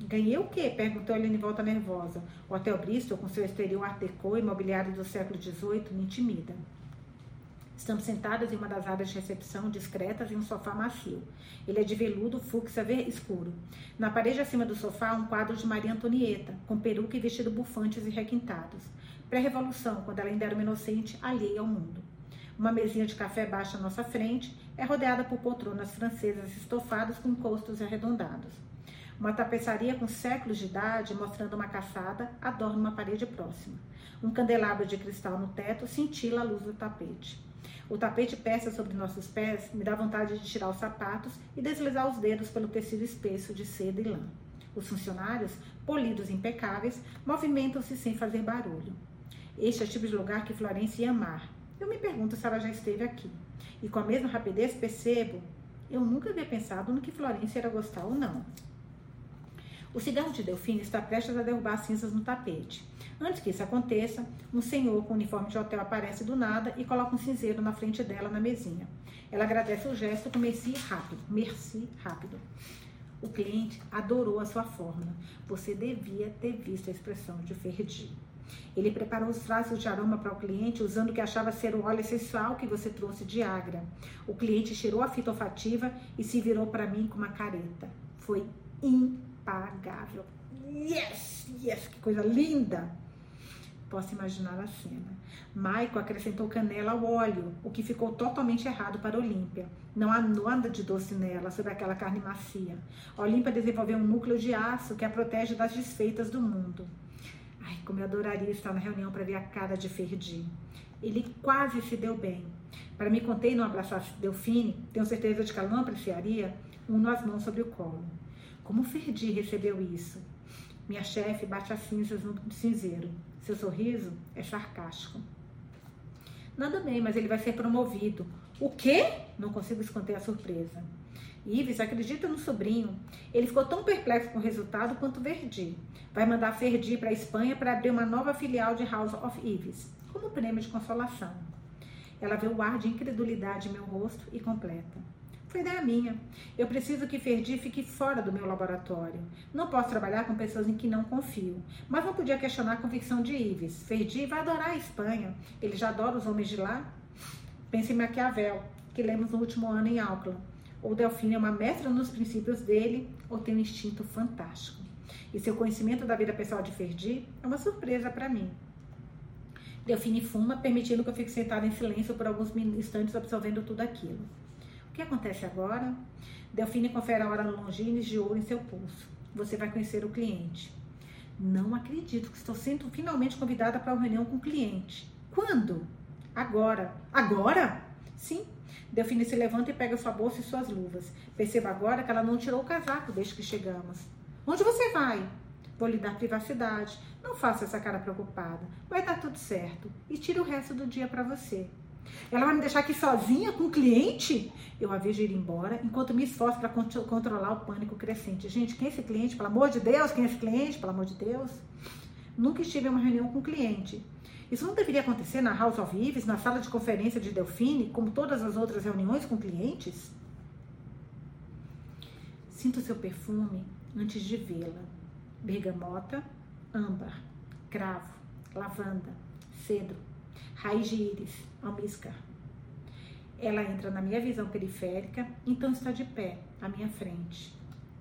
ganhei o quê? Perguntou ele em volta nervosa. O Hotel Bristol, com seu exterior art déco e do século XVIII, me intimida. Estamos sentadas em uma das áreas de recepção, discretas, em um sofá macio. Ele é de veludo, fúcsia escuro. Na parede acima do sofá, um quadro de Maria Antonieta, com peruca e vestido bufantes e requintados. Pré-revolução, quando ela ainda era uma inocente, alheia ao mundo. Uma mesinha de café baixa à nossa frente é rodeada por poltronas francesas estofadas com encostos arredondados. Uma tapeçaria com séculos de idade, mostrando uma caçada, adorna uma parede próxima. Um candelabro de cristal no teto cintila a luz do tapete. O tapete persa sobre nossos pés me dá vontade de tirar os sapatos e deslizar os dedos pelo tecido espesso de seda e lã. Os funcionários, polidos e impecáveis, movimentam-se sem fazer barulho. Este é o tipo de lugar que Florence ia amar. Eu me pergunto se ela já esteve aqui. E com a mesma rapidez percebo, eu nunca havia pensado no que Florence era gostar ou não. O cigarro de Delfine está prestes a derrubar as cinzas no tapete. Antes que isso aconteça, um senhor com uniforme de hotel aparece do nada e coloca um cinzeiro na frente dela na mesinha. Ela agradece o gesto com merci rápido. Merci rápido. O cliente adorou a sua forma. Você devia ter visto a expressão de Ferdi. Ele preparou os frascos de aroma para o cliente usando o que achava ser o óleo essencial que você trouxe de Agra. O cliente cheirou a fita olfativa e se virou para mim com uma careta. Foi impagável. Yes, yes, que coisa linda! Posso imaginar a cena. Maico acrescentou canela ao óleo, o que ficou totalmente errado para Olímpia. Não há nada de doce nela, sobre aquela carne macia. Olímpia desenvolveu um núcleo de aço que a protege das desfeitas do mundo. Ai, como eu adoraria estar na reunião para ver a cara de Ferdi. Ele quase se deu bem. Para me conter e não abraçar Delfine, tenho certeza de que ela não apreciaria, uno as mãos sobre o colo. Como Ferdi recebeu isso? Minha chefe bate as cinzas no cinzeiro. Seu sorriso é sarcástico. Nada bem, mas ele vai ser promovido. O quê? Não consigo esconder a surpresa. Ives acredita no sobrinho. Ele ficou tão perplexo com o resultado quanto Verdi. Vai mandar Verdi para a Espanha para abrir uma nova filial de House of Ives, como prêmio de consolação. Ela vê o ar de incredulidade em meu rosto e completa. Foi ideia minha. Eu preciso que Ferdi fique fora do meu laboratório. Não posso trabalhar com pessoas em que não confio. Mas não podia questionar a convicção de Ives. Ferdi vai adorar a Espanha. Ele já adora os homens de lá. Pense em Maquiavel, que lemos no último ano em Auckland. Ou Delfine é uma mestra nos princípios dele, ou tem um instinto fantástico. E seu conhecimento da vida pessoal de Ferdi é uma surpresa para mim. Delfine fuma, permitindo que eu fique sentada em silêncio por alguns instantes, absorvendo tudo aquilo. Que acontece agora? Delfine confere a hora no longines de ouro em seu pulso. Você vai conhecer o cliente. Não acredito que estou sendo finalmente convidada para uma reunião com o cliente. Quando? Agora. Agora? Sim. Delfine se levanta e pega sua bolsa e suas luvas. Perceba agora que ela não tirou o casaco desde que chegamos. Onde você vai? Vou lhe dar privacidade. Não faça essa cara preocupada. Vai dar tudo certo. E tire o resto do dia para você. Ela vai me deixar aqui sozinha com o cliente? Eu a vejo ir embora enquanto me esforço para controlar o pânico crescente. Gente, quem é esse cliente? Pelo amor de Deus, quem é esse cliente? Pelo amor de Deus. Nunca estive em uma reunião com o cliente. Isso não deveria acontecer na House of Ives, na sala de conferência de Delfine, como todas as outras reuniões com clientes? Sinto seu perfume antes de vê-la. Bergamota, âmbar, cravo, lavanda, cedro, raiz de íris, almíscar. Ela entra na minha visão periférica, então está de pé, à minha frente.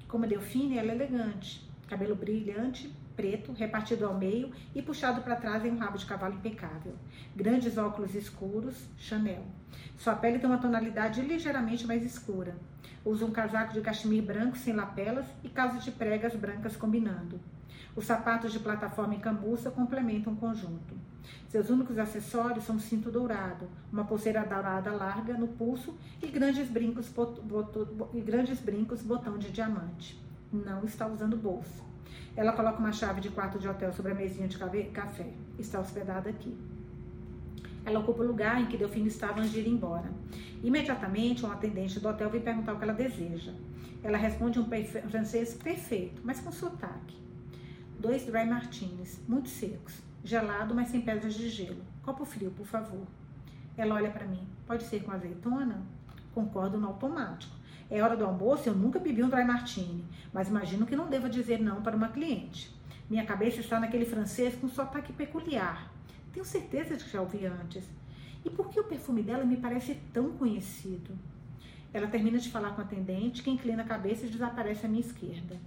Como Delfine, ela é elegante, cabelo brilhante, preto, repartido ao meio e puxado para trás em um rabo de cavalo impecável. Grandes óculos escuros, Chanel. Sua pele tem uma tonalidade ligeiramente mais escura. Usa um casaco de cachemir branco sem lapelas e calças de pregas brancas combinando. Os sapatos de plataforma em cambuça complementam o conjunto. Seus únicos acessórios são um cinto dourado, uma pulseira dourada larga no pulso e grandes brincos, e grandes brincos botão de diamante. Não está usando bolsa. Ela coloca uma chave de quarto de hotel sobre a mesinha de café. Está hospedada aqui. Ela ocupa o lugar em que Delfine estava antes de ir embora. Imediatamente, um atendente do hotel vem perguntar o que ela deseja. Ela responde um francês perfeito, mas com sotaque. Dois dry martinis, muito secos gelado, mas sem pedras de gelo. Copo frio, por favor. Ela olha para mim. Pode ser com azeitona? Concordo no automático. É hora do almoço, eu nunca bebi um dry martini, mas imagino que não deva dizer não para uma cliente. Minha cabeça está naquele francês com sotaque peculiar. Tenho certeza de que já ouvi antes. E por que o perfume dela me parece tão conhecido? Ela termina de falar com o atendente, que inclina a cabeça e desaparece à minha esquerda.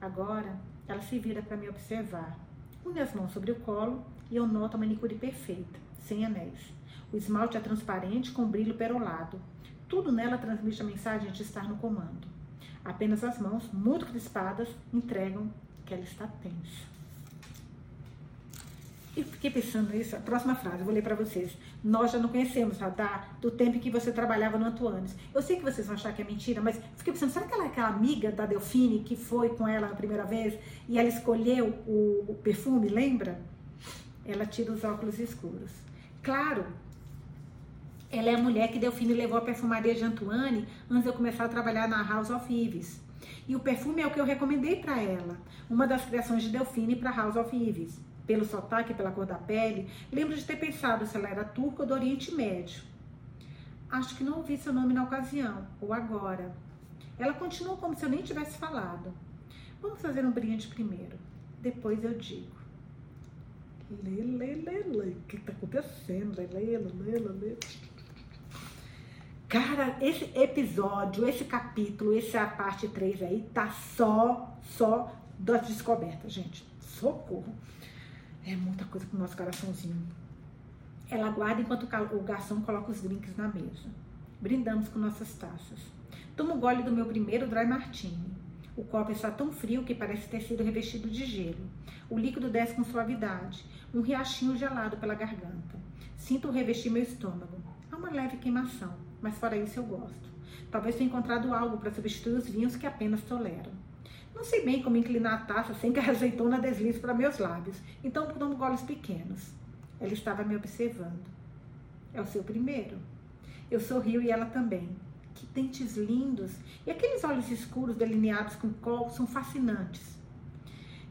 Agora, ela se vira para me observar. Une as mãos sobre o colo e eu noto a manicure perfeita, sem anéis. O esmalte é transparente com brilho perolado. Tudo nela transmite a mensagem de estar no comando. Apenas as mãos, muito crispadas, entregam que ela está tensa. E fiquei pensando nisso. A próxima frase, eu vou ler para vocês. Nós já não conhecemos, Radar, do tempo que você trabalhava no Antuanes. Eu sei que vocês vão achar que é mentira, mas fiquei pensando, será que ela é aquela amiga da Delfine que foi com ela a primeira vez e ela escolheu o, perfume, lembra? Ela tira os óculos escuros. Claro, Ela é a mulher que Delfine levou a perfumaria de Antoine antes de eu começar a trabalhar na House of Yves. E o perfume é o que eu recomendei para ela, uma das criações de Delfine para House of Yves. Pelo sotaque pela cor da pele, lembro de ter pensado se ela era turca ou do Oriente Médio. Acho que não ouvi seu nome na ocasião, ou agora. Ela continuou como se eu nem tivesse falado. Vamos fazer um brinde primeiro, depois eu digo. Lê, lê, lê. O que está acontecendo? Lê, lê, lê. Cara, esse episódio, esse capítulo, essa parte 3 aí, tá só, só das descobertas, gente. Socorro. É muita coisa pro nosso coraçãozinho. Ela aguarda enquanto o garçom coloca os drinks na mesa. Brindamos com nossas taças. Tomo um gole do meu primeiro dry martini. O copo está tão frio que parece ter sido revestido de gelo. O líquido desce com suavidade, um riachinho gelado pela garganta. Sinto revestir meu estômago. Há uma leve queimação, mas fora isso eu gosto. Talvez tenha encontrado algo para substituir os vinhos que apenas tolero. Não sei bem como inclinar a taça sem que a azeitona deslize para meus lábios, então tomo goles pequenos. Ela estava me observando. É o seu primeiro? Eu sorrio e ela também que dentes lindos! E aqueles olhos escuros delineados com col são fascinantes.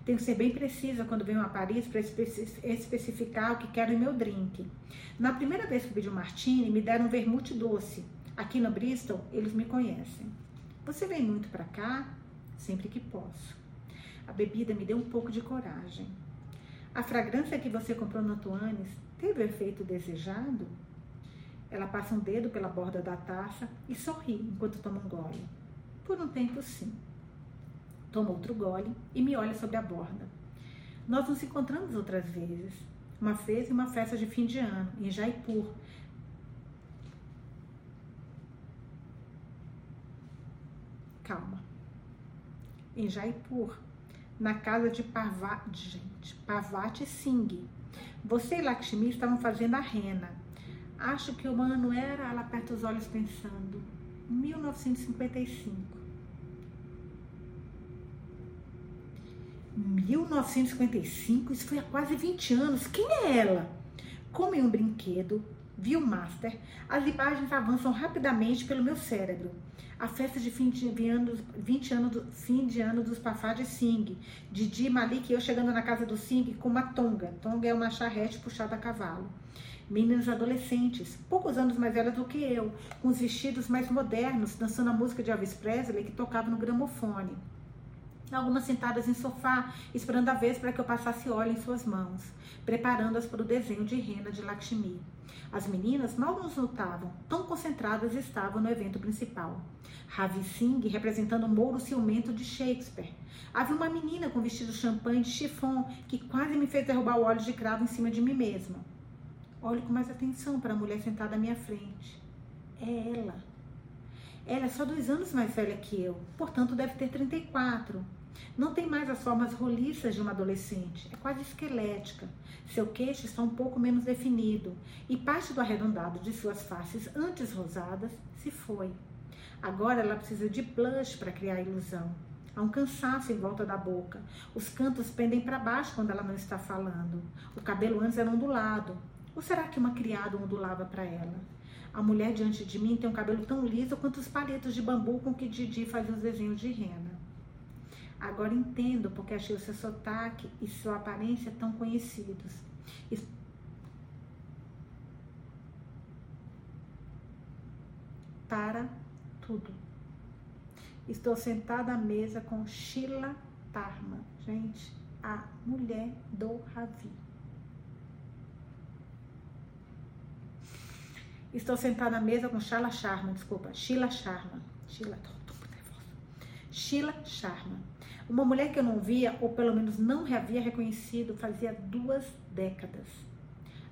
Tenho que ser bem precisa quando venho a Paris para especificar o que quero em meu drink. Na primeira vez que pedi um martini, me deram um vermute doce. Aqui no Bristol, eles me conhecem. Você vem muito para cá? Sempre que posso. A bebida me deu um pouco de coragem. A fragrância que você comprou no Antoine's teve o efeito desejado? Ela passa um dedo pela borda da taça e sorri enquanto toma um gole. Por um tempo, sim. Toma outro gole e me olha sobre a borda. Nós nos encontramos outras vezes. Uma vez em uma festa de fim de ano, em Jaipur. Calma. Em Jaipur, na casa de Parvati, gente, Parvati Singh. Você e Lakshmi estavam fazendo a rena Acho que o ano era, ela aperta os olhos pensando, 1955. 1955? Isso foi há quase 20 anos. Quem é ela? Como em um brinquedo, vi o Master, as imagens avançam rapidamente pelo meu cérebro. A festa de fim de ano, 20 anos do, fim de ano dos Pafá de Singh, Didi, Malik e eu chegando na casa do Singh com uma tonga. Tonga é uma charrete puxada a cavalo meninas adolescentes, poucos anos mais velhas do que eu, com os vestidos mais modernos, dançando a música de Elvis Presley que tocava no gramofone. Algumas sentadas em sofá, esperando a vez para que eu passasse óleo em suas mãos, preparando-as para o desenho de rena de Lakshmi. As meninas mal nos notavam, tão concentradas estavam no evento principal. Ravi Singh representando o Mouro Ciumento de Shakespeare. Havia uma menina com vestido champanhe de chiffon que quase me fez derrubar o óleo de cravo em cima de mim mesma. Olhe com mais atenção para a mulher sentada à minha frente. É ela. Ela é só dois anos mais velha que eu, portanto deve ter 34. Não tem mais as formas roliças de uma adolescente, é quase esquelética. Seu queixo está um pouco menos definido e parte do arredondado de suas faces antes rosadas se foi. Agora ela precisa de blush para criar ilusão. Há um cansaço em volta da boca. Os cantos pendem para baixo quando ela não está falando. O cabelo antes era ondulado. Ou será que uma criada ondulava para ela? A mulher diante de mim tem um cabelo tão liso quanto os palitos de bambu com que Didi fazia os desenhos de rena. Agora entendo porque achei o seu sotaque e sua aparência tão conhecidos. Para tudo. Estou sentada à mesa com Sheila Tarma, gente, a mulher do Ravi. Estou sentada à mesa com Sheila Sharma, desculpa, Sheila Sharma. Sheila, tô, tô nervosa. Sheila Sharma. Uma mulher que eu não via, ou pelo menos não havia reconhecido, fazia duas décadas.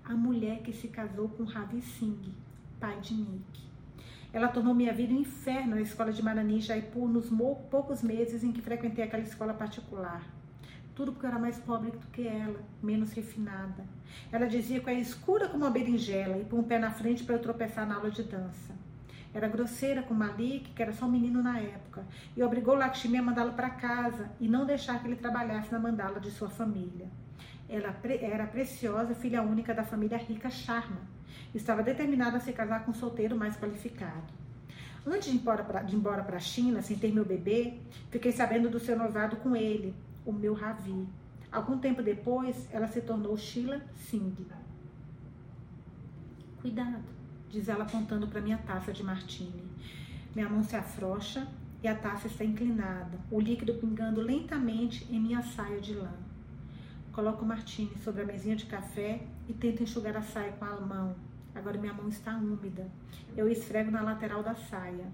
A mulher que se casou com Ravi Singh, pai de Nick. Ela tornou minha vida um inferno na escola de Marani, Jaipur, nos poucos meses em que frequentei aquela escola particular. Tudo porque eu era mais pobre do que ela, menos refinada. Ela dizia que era escura como uma berinjela e pôr um pé na frente para eu tropeçar na aula de dança. Era grosseira com Malik, que era só um menino na época, e obrigou Lakshmi a mandá-lo para casa e não deixar que ele trabalhasse na mandala de sua família. Ela era preciosa filha única da família rica Sharma, Estava determinada a se casar com um solteiro mais qualificado. Antes de ir embora para a China, sem ter meu bebê, fiquei sabendo do seu noivado com ele, o meu Ravi. Algum tempo depois, ela se tornou Sheila Singh. Cuidado, diz ela apontando para minha taça de martini. Minha mão se afrouxa e a taça está inclinada, o líquido pingando lentamente em minha saia de lã. Coloco o martini sobre a mesinha de café e tento enxugar a saia com a mão. Agora minha mão está úmida. Eu esfrego na lateral da saia.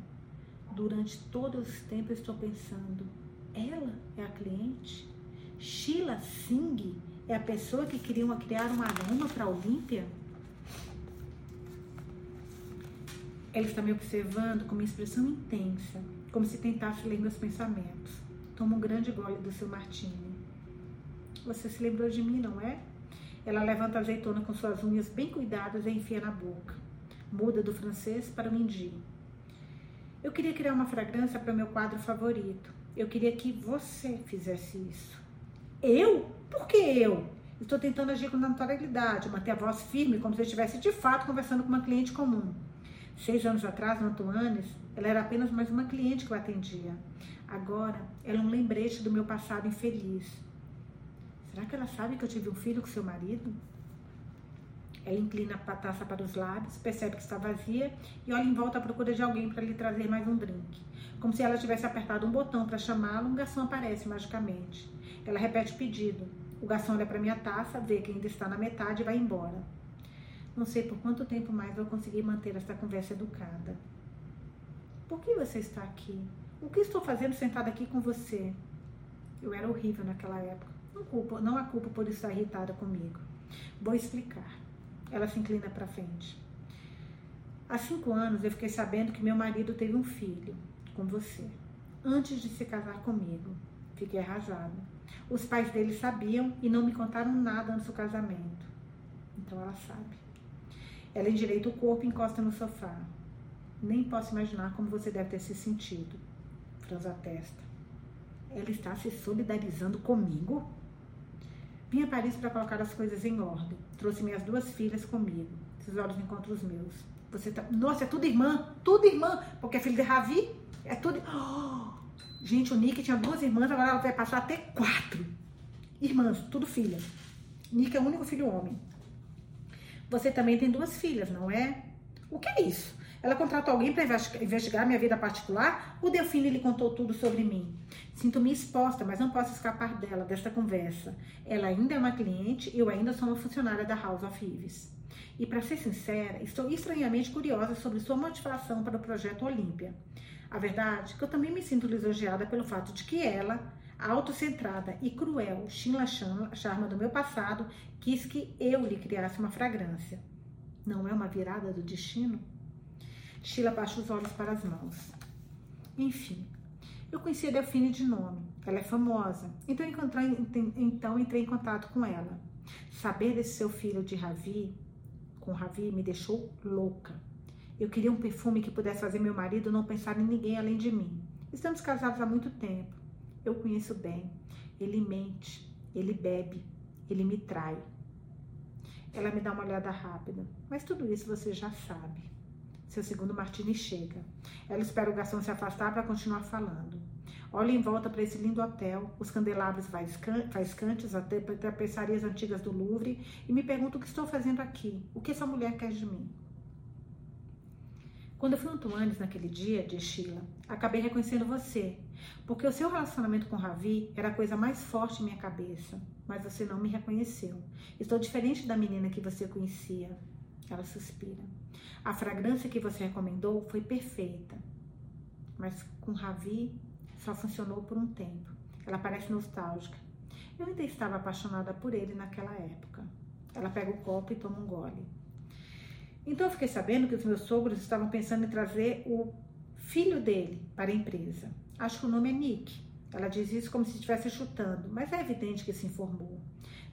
Durante todo esse tempo eu estou pensando: ela é a cliente? Sheila Singh é a pessoa que queriam criar um aroma para a Olímpia? Ela está me observando com uma expressão intensa, como se tentasse ler meus pensamentos. Toma um grande gole do seu martini. Você se lembrou de mim, não é? Ela levanta a azeitona com suas unhas bem cuidadas e enfia na boca. Muda do francês para o hindi. Eu queria criar uma fragrância para o meu quadro favorito. Eu queria que você fizesse isso. Eu? Por que eu? Estou tentando agir com naturalidade, manter a voz firme, como se eu estivesse de fato conversando com uma cliente comum. Seis anos atrás, no Antuanes, ela era apenas mais uma cliente que eu atendia. Agora, ela é um lembrete do meu passado infeliz. Será que ela sabe que eu tive um filho com seu marido? Ela inclina a taça para os lábios, percebe que está vazia e olha em volta à procura de alguém para lhe trazer mais um drink. Como se ela tivesse apertado um botão para chamá-lo, um garçom aparece magicamente. Ela repete o pedido. O garçom olha para minha taça, vê que ainda está na metade e vai embora. Não sei por quanto tempo mais vou conseguir manter essa conversa educada. Por que você está aqui? O que estou fazendo sentada aqui com você? Eu era horrível naquela época. Não, culpo, não a culpo por estar irritada comigo. Vou explicar. Ela se inclina para frente. Há cinco anos eu fiquei sabendo que meu marido teve um filho com você, antes de se casar comigo. Fiquei arrasada. Os pais dele sabiam e não me contaram nada antes do casamento. Então ela sabe. Ela endireita o corpo e encosta no sofá. Nem posso imaginar como você deve ter se sentido. Franza a testa. Ela está se solidarizando comigo? Vim a Paris para colocar as coisas em ordem. Trouxe minhas duas filhas comigo. Esses olhos encontram os meus. Você tá... Nossa, é tudo irmã, tudo irmã, porque é filho de Ravi, é tudo. Oh! Gente, o Nick tinha duas irmãs, agora ela vai passar até quatro irmãs, tudo filha. Nick é o único filho homem. Você também tem duas filhas, não é? O que é isso? Ela contratou alguém para investigar minha vida particular? O Delfine lhe contou tudo sobre mim. Sinto-me exposta, mas não posso escapar dela, desta conversa. Ela ainda é uma cliente e eu ainda sou uma funcionária da House of Ives. E para ser sincera, estou estranhamente curiosa sobre sua motivação para o projeto Olímpia. A verdade é que eu também me sinto lisonjeada pelo fato de que ela, autocentrada e cruel Shinla Sharma do meu passado, quis que eu lhe criasse uma fragrância. Não é uma virada do destino? Sheila baixa os olhos para as mãos. Enfim, eu conheci a Delfine de nome. Ela é famosa. Então encontrei, então entrei em contato com ela. Saber desse seu filho de Ravi, com Ravi, me deixou louca. Eu queria um perfume que pudesse fazer meu marido não pensar em ninguém além de mim. Estamos casados há muito tempo. Eu conheço bem. Ele mente, ele bebe, ele me trai. Ela me dá uma olhada rápida. Mas tudo isso você já sabe. Seu segundo martini chega. Ela espera o garçom se afastar para continuar falando. Olha em volta para esse lindo hotel, os candelabros faiscantes, as tapeçarias antigas do Louvre e me pergunta o que estou fazendo aqui, o que essa mulher quer de mim. Quando eu fui a Antuanes naquele dia, diz Sheila, acabei reconhecendo você, porque o seu relacionamento com Ravi era a coisa mais forte em minha cabeça, mas você não me reconheceu. Estou diferente da menina que você conhecia. Ela suspira. A fragrância que você recomendou foi perfeita, mas com Ravi só funcionou por um tempo. Ela parece nostálgica. Eu ainda estava apaixonada por ele naquela época. Ela pega o copo e toma um gole. Então eu fiquei sabendo que os meus sogros estavam pensando em trazer o filho dele para a empresa. Acho que o nome é Nick. Ela diz isso como se estivesse chutando, mas é evidente que se informou.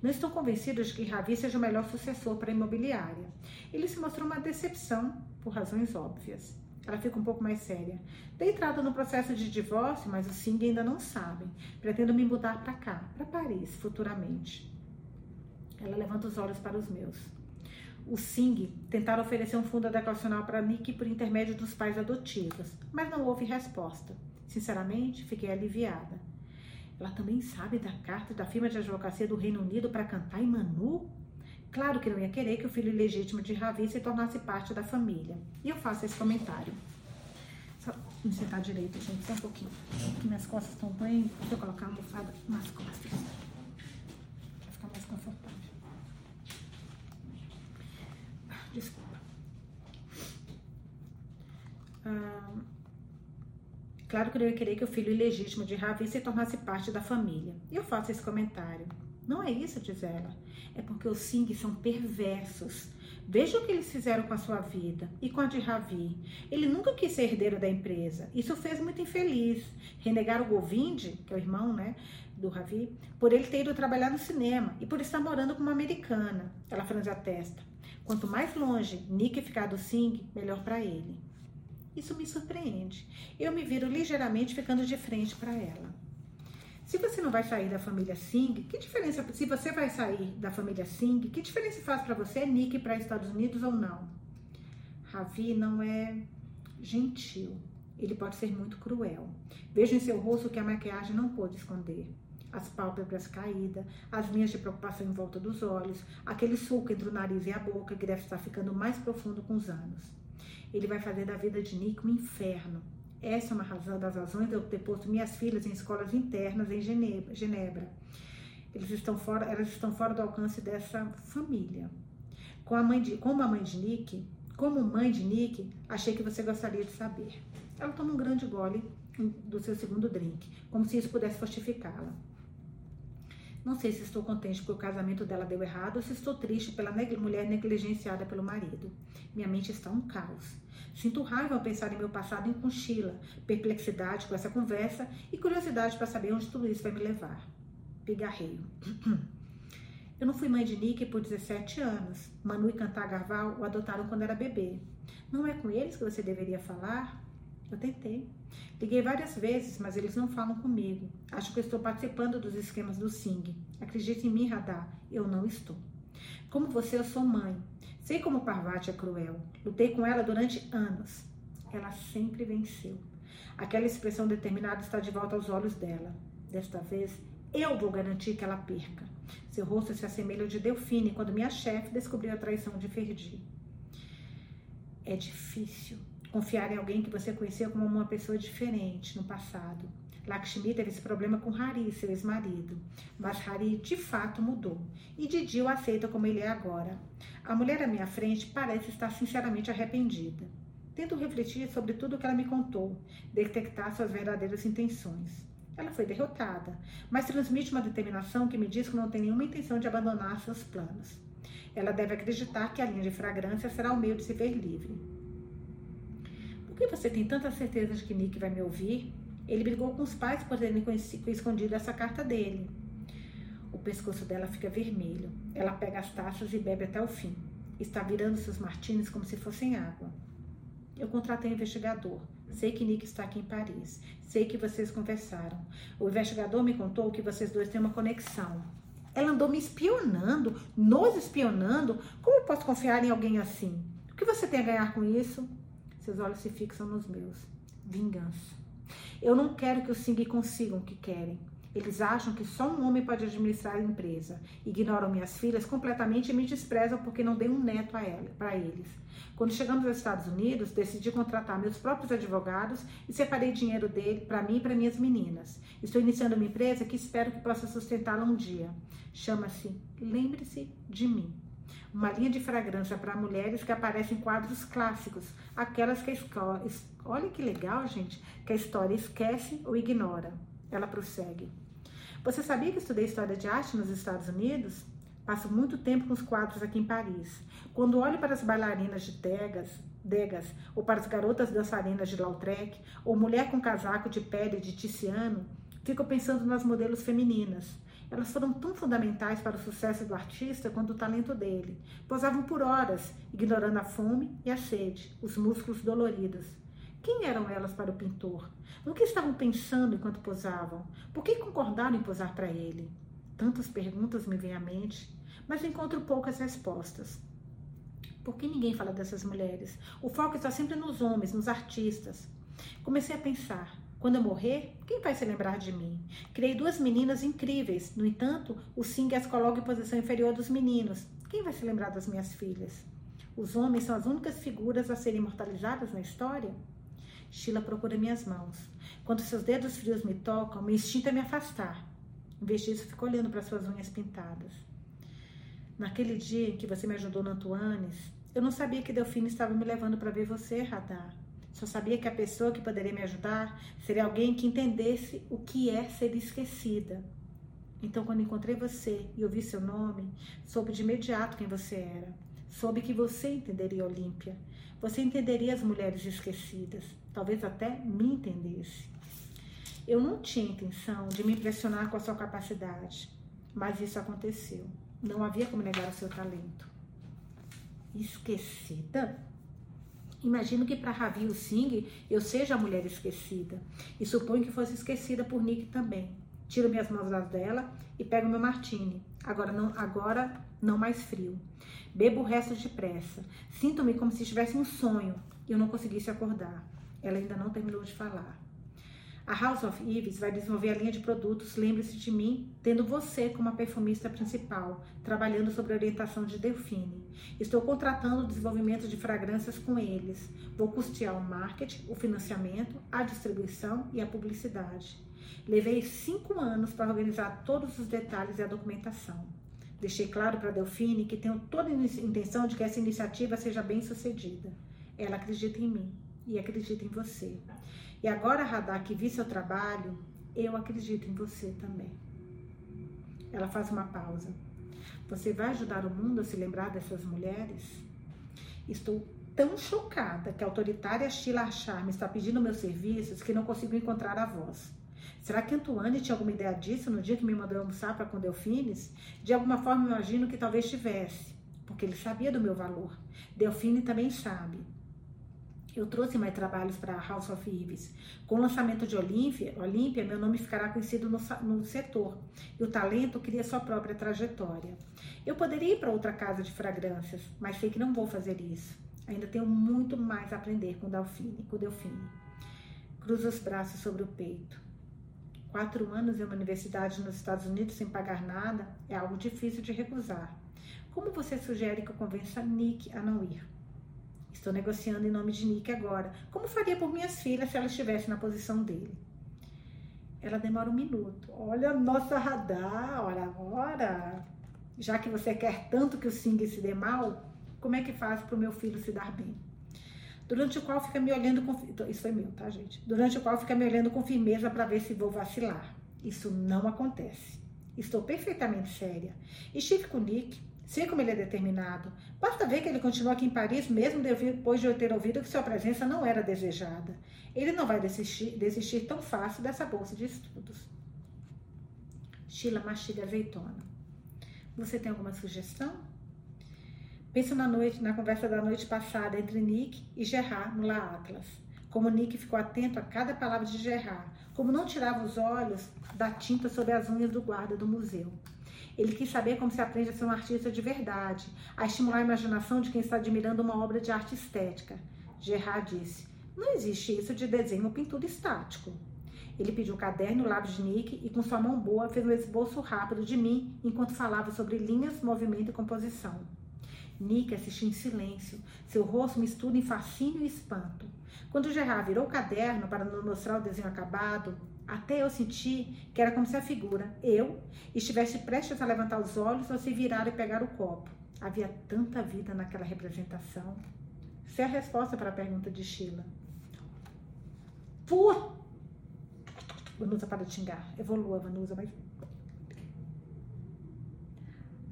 Não estão convencidos de que Ravi seja o melhor sucessor para a imobiliária. Ele se mostrou uma decepção, por razões óbvias. Ela fica um pouco mais séria. Dei entrada no processo de divórcio, mas os Singh ainda não sabem. Pretendo me mudar para cá, para Paris, futuramente. Ela levanta os olhos para os meus. O Singh tentaram oferecer um fundo adequacional para Nick por intermédio dos pais adotivos, mas não houve resposta. Sinceramente, fiquei aliviada. Ela também sabe da carta da firma de advocacia do Reino Unido para cantar em Manu? Claro que não ia querer que o filho ilegítimo de Ravi se tornasse parte da família. E eu faço esse comentário. Só me sentar direito, gente, só um pouquinho. Minhas costas estão bem. Vou colocar uma almofada nas costas. Pra ficar mais confortável. Desculpa. Ah, claro que eu ia querer que o filho ilegítimo de Ravi se tornasse parte da família. E eu faço esse comentário. Não é isso, diz ela. É porque os Singh são perversos. Veja o que eles fizeram com a sua vida e com a de Ravi. Ele nunca quis ser herdeiro da empresa. Isso fez muito infeliz. Renegar o Govind, que é o irmão né, do Ravi, por ele ter ido trabalhar no cinema e por estar morando com uma americana. Ela franze a testa. Quanto mais longe Nick ficar do Singh, melhor para ele. Isso me surpreende. Eu me viro ligeiramente ficando de frente para ela. Se você não vai sair da família Singh, que diferença? Se você vai sair da família Singh, que diferença faz para você, Nick, para Estados Unidos ou não? Ravi não é gentil. Ele pode ser muito cruel. Vejo em seu rosto que a maquiagem não pôde esconder. As pálpebras caídas, as linhas de preocupação em volta dos olhos, aquele sulco entre o nariz e a boca que deve estar ficando mais profundo com os anos. Ele vai fazer da vida de Nick um inferno essa é uma razão das razões de eu ter posto minhas filhas em escolas internas em Genebra. Eles estão fora, elas estão fora do alcance dessa família. Com a mãe de, como a mãe de Nick, como mãe de Nick, achei que você gostaria de saber. Ela toma um grande gole do seu segundo drink, como se isso pudesse fortificá-la. Não sei se estou contente porque o casamento dela deu errado ou se estou triste pela neg mulher negligenciada pelo marido. Minha mente está um caos. Sinto raiva ao pensar em meu passado em Conchila, perplexidade com essa conversa e curiosidade para saber onde tudo isso vai me levar. Pigarreio. Eu não fui mãe de Nick por 17 anos. Manu e Cantagarval o adotaram quando era bebê. Não é com eles que você deveria falar? Eu tentei. Liguei várias vezes, mas eles não falam comigo. Acho que estou participando dos esquemas do Sing. Acredite em mim, Radar, eu não estou. Como você, eu sou mãe. Sei como Parvati é cruel. Lutei com ela durante anos. Ela sempre venceu. Aquela expressão determinada está de volta aos olhos dela. Desta vez, eu vou garantir que ela perca. Seu rosto se assemelha ao de Delfine quando minha chefe descobriu a traição de Ferdi. É difícil confiar em alguém que você conheceu como uma pessoa diferente no passado. Lakshmi teve esse problema com Hari, seu ex-marido. Mas Hari de fato mudou. E Didi o aceita como ele é agora. A mulher à minha frente parece estar sinceramente arrependida. Tento refletir sobre tudo o que ela me contou, detectar suas verdadeiras intenções. Ela foi derrotada, mas transmite uma determinação que me diz que não tem nenhuma intenção de abandonar seus planos. Ela deve acreditar que a linha de fragrância será o meio de se ver livre. Por que você tem tanta certeza de que Nick vai me ouvir? Ele brigou com os pais por terem escondido essa carta dele. O pescoço dela fica vermelho. Ela pega as taças e bebe até o fim. Está virando seus martinis como se fossem água. Eu contratei um investigador. Sei que Nick está aqui em Paris. Sei que vocês conversaram. O investigador me contou que vocês dois têm uma conexão. Ela andou me espionando, nos espionando. Como posso confiar em alguém assim? O que você tem a ganhar com isso? Seus olhos se fixam nos meus. Vingança. Eu não quero que os Singh consigam o que querem. Eles acham que só um homem pode administrar a empresa. Ignoram minhas filhas completamente e me desprezam porque não dei um neto para eles. Quando chegamos aos Estados Unidos, decidi contratar meus próprios advogados e separei dinheiro dele para mim e para minhas meninas. Estou iniciando uma empresa que espero que possa sustentá-la um dia. Chama-se Lembre-se de mim uma linha de fragrância para mulheres que aparecem em quadros clássicos, aquelas que a escola, olha que legal, gente, que a história esquece ou ignora. Ela prossegue. Você sabia que estudei história de arte nos Estados Unidos? Passo muito tempo com os quadros aqui em Paris. Quando olho para as bailarinas de Degas, Degas ou para as garotas dançarinas de Lautrec, ou mulher com casaco de pele de Tiziano, fico pensando nas modelos femininas. Elas foram tão fundamentais para o sucesso do artista quanto o talento dele. Posavam por horas, ignorando a fome e a sede, os músculos doloridos. Quem eram elas para o pintor? No que estavam pensando enquanto posavam? Por que concordaram em posar para ele? Tantas perguntas me vêm à mente, mas encontro poucas respostas. Por que ninguém fala dessas mulheres? O foco está sempre nos homens, nos artistas. Comecei a pensar: quando eu morrer, quem vai se lembrar de mim? Criei duas meninas incríveis. No entanto, o Sing as coloca em posição inferior dos meninos. Quem vai se lembrar das minhas filhas? Os homens são as únicas figuras a serem imortalizadas na história? Sheila procura minhas mãos. Quando seus dedos frios me tocam, meu instinto é me afastar. Em vez disso, fico olhando para suas unhas pintadas. Naquele dia em que você me ajudou no Antuanes, eu não sabia que Delfina estava me levando para ver você, Radar. Só sabia que a pessoa que poderia me ajudar seria alguém que entendesse o que é ser esquecida. Então, quando encontrei você e ouvi seu nome, soube de imediato quem você era. Soube que você entenderia Olímpia. Você entenderia as mulheres esquecidas. Talvez até me entendesse. Eu não tinha intenção de me impressionar com a sua capacidade, mas isso aconteceu. Não havia como negar o seu talento. Esquecida? Imagino que para Ravi Singh eu seja a mulher esquecida. E suponho que fosse esquecida por Nick também. Tiro minhas mãos das dela e pego meu martini. Agora não, agora não mais frio. Bebo o resto depressa. Sinto-me como se estivesse um sonho e eu não conseguisse acordar. Ela ainda não terminou de falar. A House of Eves vai desenvolver a linha de produtos Lembre-se de mim, tendo você como a perfumista principal, trabalhando sobre a orientação de Delfine. Estou contratando o desenvolvimento de fragrâncias com eles. Vou custear o marketing, o financiamento, a distribuição e a publicidade. Levei cinco anos para organizar todos os detalhes e a documentação. Deixei claro para Delfine que tenho toda a intenção de que essa iniciativa seja bem sucedida. Ela acredita em mim e acredita em você. E agora, Radar, que vi seu trabalho, eu acredito em você também. Ela faz uma pausa. Você vai ajudar o mundo a se lembrar dessas mulheres? Estou tão chocada que a autoritária Sheila Charme está pedindo meus serviços que não consigo encontrar a voz. Será que Antoine tinha alguma ideia disso no dia que me mandou almoçar para com Delfines? De alguma forma, imagino que talvez tivesse, porque ele sabia do meu valor. Delfine também sabe. Eu trouxe mais trabalhos para House of Eves. Com o lançamento de Olímpia, Olímpia, meu nome ficará conhecido no, no setor. E o talento cria sua própria trajetória. Eu poderia ir para outra casa de fragrâncias, mas sei que não vou fazer isso. Ainda tenho muito mais a aprender com Delfine. Com Delfine. Cruza os braços sobre o peito. Quatro anos em uma universidade nos Estados Unidos sem pagar nada é algo difícil de recusar. Como você sugere que eu convença Nick a não ir? Estou negociando em nome de Nick agora. Como faria por minhas filhas se ela estivesse na posição dele? Ela demora um minuto. Olha a nossa radar, ora, ora. Já que você quer tanto que o Sing se dê mal, como é que faz para o meu filho se dar bem? Durante o qual fica me olhando com. Isso foi meu, tá, gente? Durante o qual fica me olhando com firmeza para ver se vou vacilar. Isso não acontece. Estou perfeitamente séria. Estive com Nick Sei como ele é determinado. Basta ver que ele continua aqui em Paris, mesmo depois de eu ter ouvido que sua presença não era desejada. Ele não vai desistir, desistir tão fácil dessa bolsa de estudos. Sheila mastiga azeitona. Você tem alguma sugestão? Penso na noite, na conversa da noite passada entre Nick e Gerard no La Atlas. Como Nick ficou atento a cada palavra de Gerard, como não tirava os olhos da tinta sobre as unhas do guarda do museu. Ele quis saber como se aprende a ser um artista de verdade, a estimular a imaginação de quem está admirando uma obra de arte estética. Gerard disse: Não existe isso de desenho ou pintura estático. Ele pediu um caderno, lápis de Nick e, com sua mão boa, fez um esboço rápido de mim enquanto falava sobre linhas, movimento e composição. Nick assistiu em silêncio, seu rosto mistura em fascínio e espanto. Quando Gerard virou o caderno para nos mostrar o desenho acabado, até eu senti que era como se a figura, eu, estivesse prestes a levantar os olhos ou se virar e pegar o copo. Havia tanta vida naquela representação. Essa é a resposta para a pergunta de Sheila. Put... Vanusa para de xingar. Evolua, Vanusa, mas...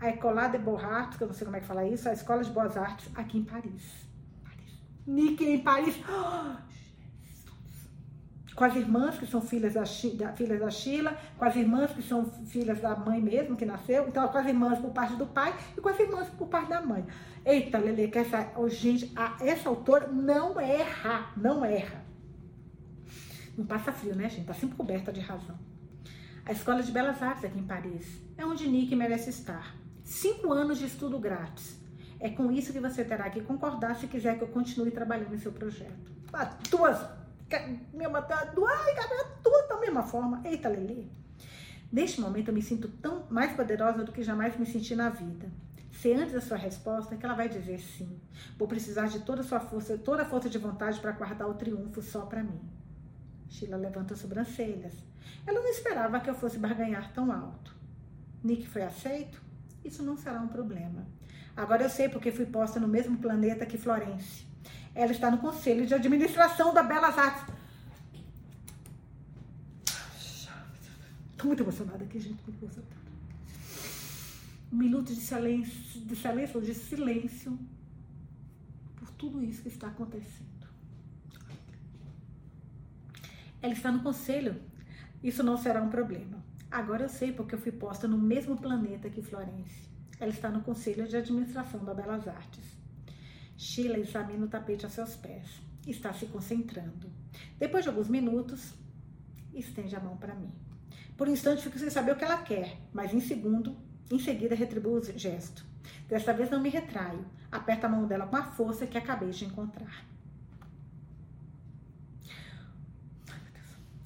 A École de Beaux Arts, que eu não sei como é que fala isso, a Escola de Boas Artes, aqui em Paris. Paris. Nick em Paris. Oh, com as irmãs que são filhas da, da, filhas da Sheila, com as irmãs que são filhas da mãe mesmo, que nasceu, então com as irmãs por parte do pai e com as irmãs por parte da mãe. Eita, Lele, que essa, oh, gente, a, essa autora não erra, não erra. Não passa frio, né, gente? Tá sempre coberta de razão. A Escola de Belas Artes aqui em Paris é onde Nick merece estar. Cinco anos de estudo grátis. É com isso que você terá que concordar se quiser que eu continue trabalhando em seu projeto. Ah, duas, mesma, duas, duas da mesma forma. Eita, Lelê. Neste momento eu me sinto tão mais poderosa do que jamais me senti na vida. Se antes da sua resposta, é que ela vai dizer sim. Vou precisar de toda a sua força, toda a força de vontade para guardar o triunfo só para mim. Sheila levanta as sobrancelhas. Ela não esperava que eu fosse barganhar tão alto. Nick foi aceito? Isso não será um problema. Agora eu sei porque fui posta no mesmo planeta que Florence. Ela está no Conselho de Administração da Belas Artes. Estou muito emocionada aqui, gente. Muito emocionada. Um minuto de silêncio, de silêncio, de silêncio por tudo isso que está acontecendo. Ela está no conselho. Isso não será um problema. Agora eu sei porque eu fui posta no mesmo planeta que Florence. Ela está no conselho de administração da Belas Artes. Sheila examina o tapete a seus pés. Está se concentrando. Depois de alguns minutos, estende a mão para mim. Por um instante fico sem saber o que ela quer, mas em segundo, em seguida retribuo o gesto. Desta vez não me retraio. Aperto a mão dela com a força que acabei de encontrar.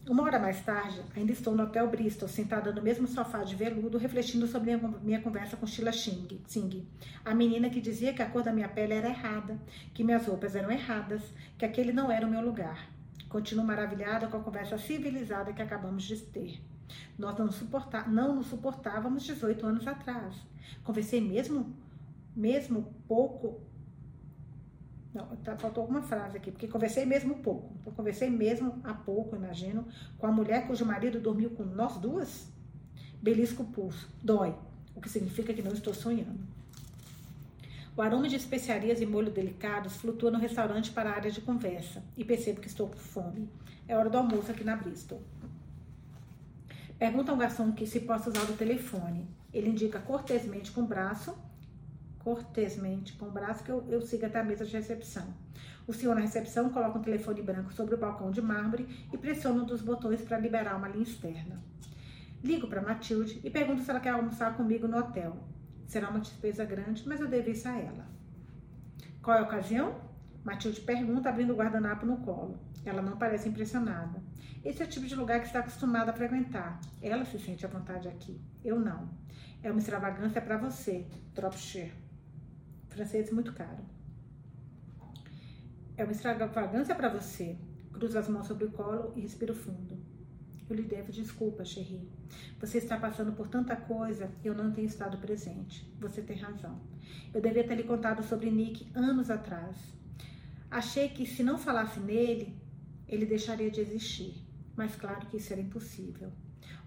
Uma hora mais tarde, ainda estou no Hotel Bristol, sentada no mesmo sofá de veludo, refletindo sobre a minha conversa com Sheila Singh, a menina que dizia que a cor da minha pele era errada, que minhas roupas eram erradas, que aquele não era o meu lugar. Continuo maravilhada com a conversa civilizada que acabamos de ter. Nós não, suportá não nos suportávamos 18 anos atrás. Conversei mesmo, mesmo pouco não, tá, faltou alguma frase aqui, porque conversei mesmo pouco. Conversei mesmo há pouco, imagino, com a mulher cujo marido dormiu com nós duas. Belisco o pulso, dói, o que significa que não estou sonhando. O aroma de especiarias e molho delicados flutua no restaurante para a área de conversa e percebo que estou com fome. É hora do almoço aqui na Bristol. Pergunta ao garçom que se possa usar o telefone. Ele indica cortesmente com o braço cortesmente com o braço que eu, eu siga até a mesa de recepção. O senhor na recepção coloca um telefone branco sobre o balcão de mármore e pressiona um dos botões para liberar uma linha externa. Ligo para Matilde e pergunto se ela quer almoçar comigo no hotel. Será uma despesa grande, mas eu devo isso a ela. Qual é a ocasião? Matilde pergunta, abrindo o guardanapo no colo. Ela não parece impressionada. Esse é o tipo de lugar que está acostumada a frequentar. Ela se sente à vontade aqui. Eu não. É uma extravagância para você, Dropshire francês muito caro. É uma extravagância para você. Cruza as mãos sobre o colo e respira fundo. Eu lhe devo desculpa, Cherry. Você está passando por tanta coisa e eu não tenho estado presente. Você tem razão. Eu devia ter lhe contado sobre Nick anos atrás. Achei que se não falasse nele, ele deixaria de existir. Mas claro que isso era impossível.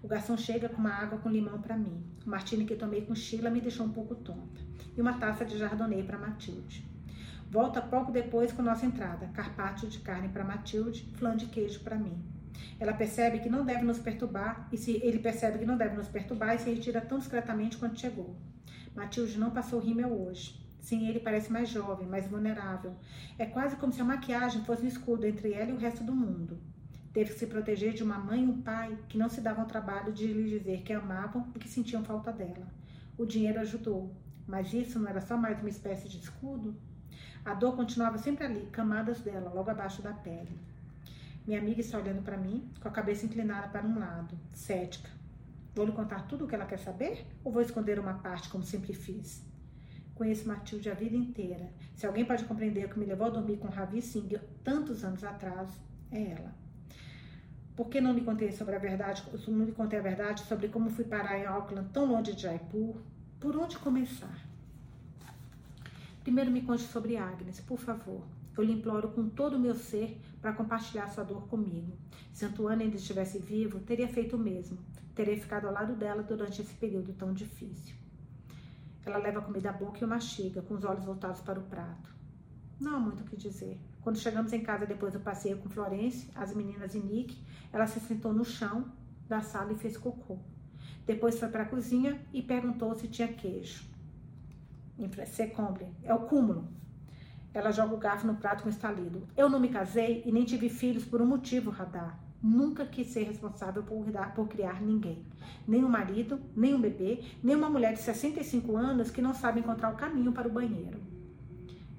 O garçom chega com uma água com limão para mim. O martini que tomei com Sheila me deixou um pouco tonta. E uma taça de chardonnay para Matilde. Volta pouco depois com nossa entrada. Carpaccio de carne para Matilde, flan de queijo para mim. Ela percebe que não deve nos perturbar e se ele percebe que não deve nos perturbar e se retira tão discretamente quanto chegou. Matilde não passou rímel hoje. Sim, ele parece mais jovem, mais vulnerável. É quase como se a maquiagem fosse um escudo entre ela e o resto do mundo. Teve que se proteger de uma mãe e um pai que não se davam trabalho de lhe dizer que amavam e que sentiam falta dela. O dinheiro ajudou, mas isso não era só mais uma espécie de escudo? A dor continuava sempre ali, camadas dela, logo abaixo da pele. Minha amiga está olhando para mim, com a cabeça inclinada para um lado, cética. Vou lhe contar tudo o que ela quer saber ou vou esconder uma parte, como sempre fiz? Conheço Matilde a vida inteira. Se alguém pode compreender o que me levou a dormir com Ravi Singh tantos anos atrás, é ela. Por que não lhe contei sobre a verdade, não lhe contei a verdade sobre como fui parar em Auckland, tão longe de Jaipur? Por onde começar? Primeiro me conte sobre Agnes, por favor. Eu lhe imploro com todo o meu ser para compartilhar sua dor comigo. Se Antoine ainda estivesse vivo, teria feito o mesmo. Teria ficado ao lado dela durante esse período tão difícil. Ela leva a comida à boca e o mastiga, com os olhos voltados para o prato. Não há muito o que dizer. Quando chegamos em casa depois do passeio com Florence, as meninas e Nick, ela se sentou no chão da sala e fez cocô. Depois foi para a cozinha e perguntou se tinha queijo. Secombre, é o cúmulo. Ela joga o garfo no prato com estalido. Eu não me casei e nem tive filhos por um motivo, Radar. Nunca quis ser responsável por, por criar ninguém. Nem um marido, nem um bebê, nem uma mulher de 65 anos que não sabe encontrar o caminho para o banheiro.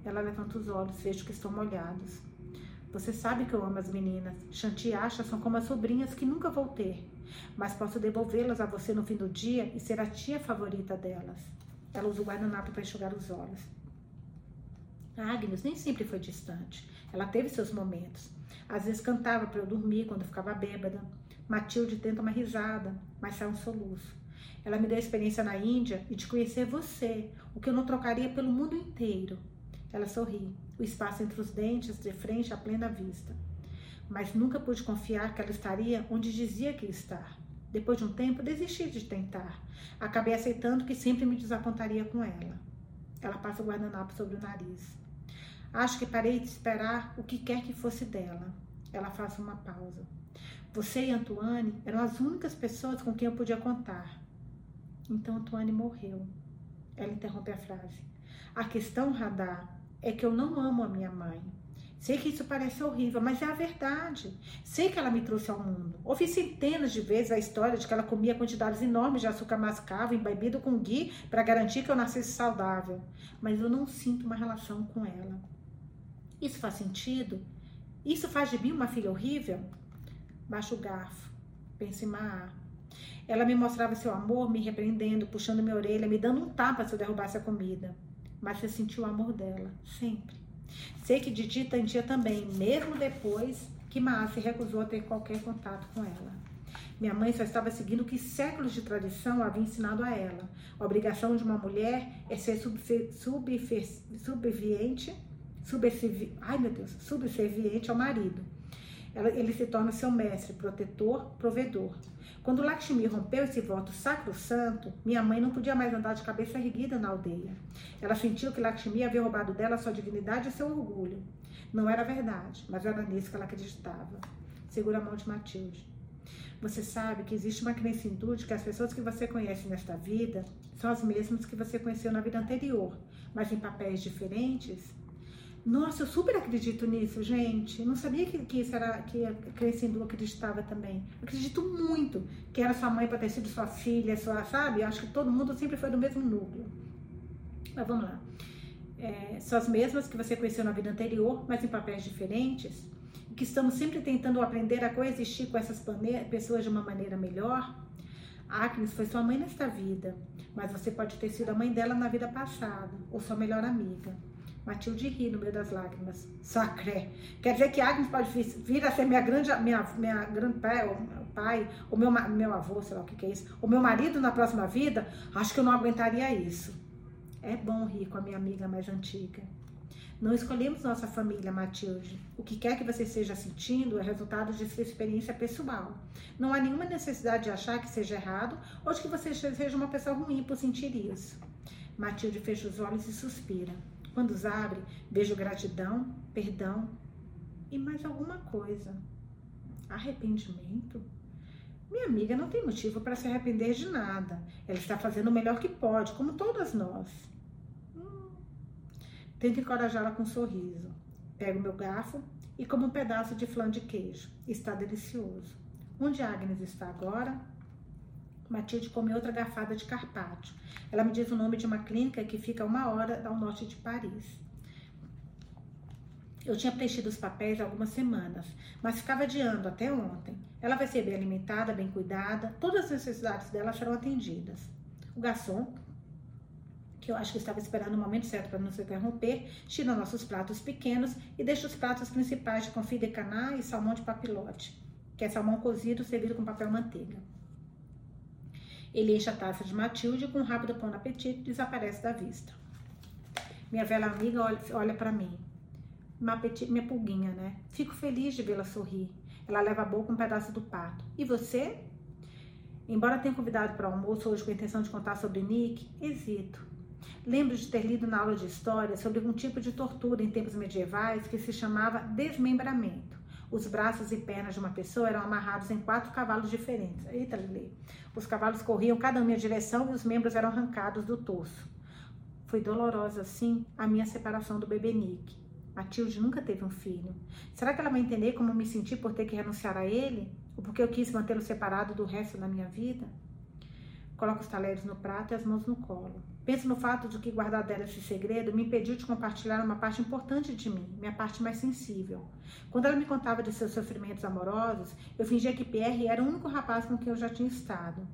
Ela levanta os olhos, vejo que estão molhados. Você sabe que eu amo as meninas. Shanti e Asha são como as sobrinhas que nunca vou ter. Mas posso devolvê-las a você no fim do dia e ser a tia favorita delas. Ela usa o guardanapo para enxugar os olhos. A Agnes nem sempre foi distante. Ela teve seus momentos. Às vezes cantava para eu dormir quando eu ficava bêbada. Matilde tenta uma risada, mas sai um soluço. Ela me deu a experiência na Índia e de conhecer você, o que eu não trocaria pelo mundo inteiro. Ela sorri, o espaço entre os dentes de frente à plena vista. Mas nunca pude confiar que ela estaria onde dizia que estar. Depois de um tempo, desisti de tentar. Acabei aceitando que sempre me desapontaria com ela. Ela passa o guardanapo sobre o nariz. Acho que parei de esperar o que quer que fosse dela. Ela faz uma pausa. Você e Antoine eram as únicas pessoas com quem eu podia contar. Então Antoine morreu. Ela interrompe a frase. A questão, Radar, é que eu não amo a minha mãe. Sei que isso parece horrível, mas é a verdade. Sei que ela me trouxe ao mundo. Ouvi centenas de vezes a história de que ela comia quantidades enormes de açúcar mascavo embebido com ghee para garantir que eu nascesse saudável. Mas eu não sinto uma relação com ela. Isso faz sentido? Isso faz de mim uma filha horrível? Baixa o garfo. Pensa em Maa. Ela me mostrava seu amor, me repreendendo, puxando minha orelha, me dando um tapa se eu derrubasse a comida. Mas você sentiu o amor dela, sempre. Sei que em dia também, mesmo depois que Maa se recusou a ter qualquer contato com ela. Minha mãe só estava seguindo o que séculos de tradição havia ensinado a ela. A obrigação de uma mulher é ser subserviente subservi... Ai, meu Deus, subserviente ao marido. Ele se torna seu mestre, protetor, provedor. Quando Lakshmi rompeu esse voto sacro-santo, minha mãe não podia mais andar de cabeça erguida na aldeia. Ela sentiu que Lakshmi havia roubado dela sua dignidade e seu orgulho. Não era verdade, mas era nisso que ela acreditava. Segura a mão de Matilde. Você sabe que existe uma crença hindu de que as pessoas que você conhece nesta vida são as mesmas que você conheceu na vida anterior, mas em papéis diferentes nossa, eu super acredito nisso, gente. Eu não sabia que, que isso era que a crença acreditava também. Acredito muito que era sua mãe para ter sido sua filha, sua, sabe? Eu acho que todo mundo sempre foi do mesmo núcleo. Mas vamos lá. É, são as mesmas que você conheceu na vida anterior, mas em papéis diferentes. E que estamos sempre tentando aprender a coexistir com essas pessoas de uma maneira melhor. A Agnes foi sua mãe nesta vida, mas você pode ter sido a mãe dela na vida passada, ou sua melhor amiga. Matilde ri no meio das lágrimas. Sacré. Quer dizer que Agnes pode vir a ser minha grande, minha, minha grande pai, ou meu pai, ou meu, meu avô, sei lá o que, que é isso, o meu marido na próxima vida? Acho que eu não aguentaria isso. É bom rir com a minha amiga mais antiga. Não escolhemos nossa família, Matilde. O que quer que você esteja sentindo é resultado de sua experiência pessoal. Não há nenhuma necessidade de achar que seja errado ou de que você seja uma pessoa ruim por sentir isso. Matilde fecha os olhos e suspira. Quando os abre, vejo gratidão, perdão e mais alguma coisa. Arrependimento? Minha amiga não tem motivo para se arrepender de nada. Ela está fazendo o melhor que pode, como todas nós. Hum. Tento encorajá-la com um sorriso. Pego meu garfo e como um pedaço de flan de queijo. Está delicioso. Onde Agnes está agora? Matilde come outra garfada de carpaccio. Ela me diz o nome de uma clínica que fica a uma hora ao norte de Paris. Eu tinha preenchido os papéis há algumas semanas, mas ficava adiando até ontem. Ela vai ser bem alimentada, bem cuidada, todas as necessidades dela serão atendidas. O garçom, que eu acho que estava esperando o momento certo para não se interromper, tira nossos pratos pequenos e deixa os pratos principais de confit de canard e salmão de papilote, que é salmão cozido servido com papel manteiga. Ele enche a taça de Matilde com um rápido pão apetite e desaparece da vista. Minha velha amiga olha, olha para mim. minha pulguinha, né? Fico feliz de vê-la sorrir. Ela leva a boca um pedaço do pato. E você? Embora tenha convidado para o almoço hoje com a intenção de contar sobre Nick, hesito. Lembro de ter lido na aula de história sobre um tipo de tortura em tempos medievais que se chamava desmembramento. Os braços e pernas de uma pessoa eram amarrados em quatro cavalos diferentes. Eita, Lili. Os cavalos corriam cada um em direção e os membros eram arrancados do torso. Foi dolorosa, sim, a minha separação do bebê Nick. Matilde nunca teve um filho. Será que ela vai entender como me senti por ter que renunciar a ele? Ou porque eu quis mantê-lo separado do resto da minha vida? Coloco os talheres no prato e as mãos no colo. Penso no fato de que guardar dela esse segredo me impediu de compartilhar uma parte importante de mim, minha parte mais sensível. Quando ela me contava de seus sofrimentos amorosos, eu fingia que Pierre era o único rapaz com quem eu já tinha estado.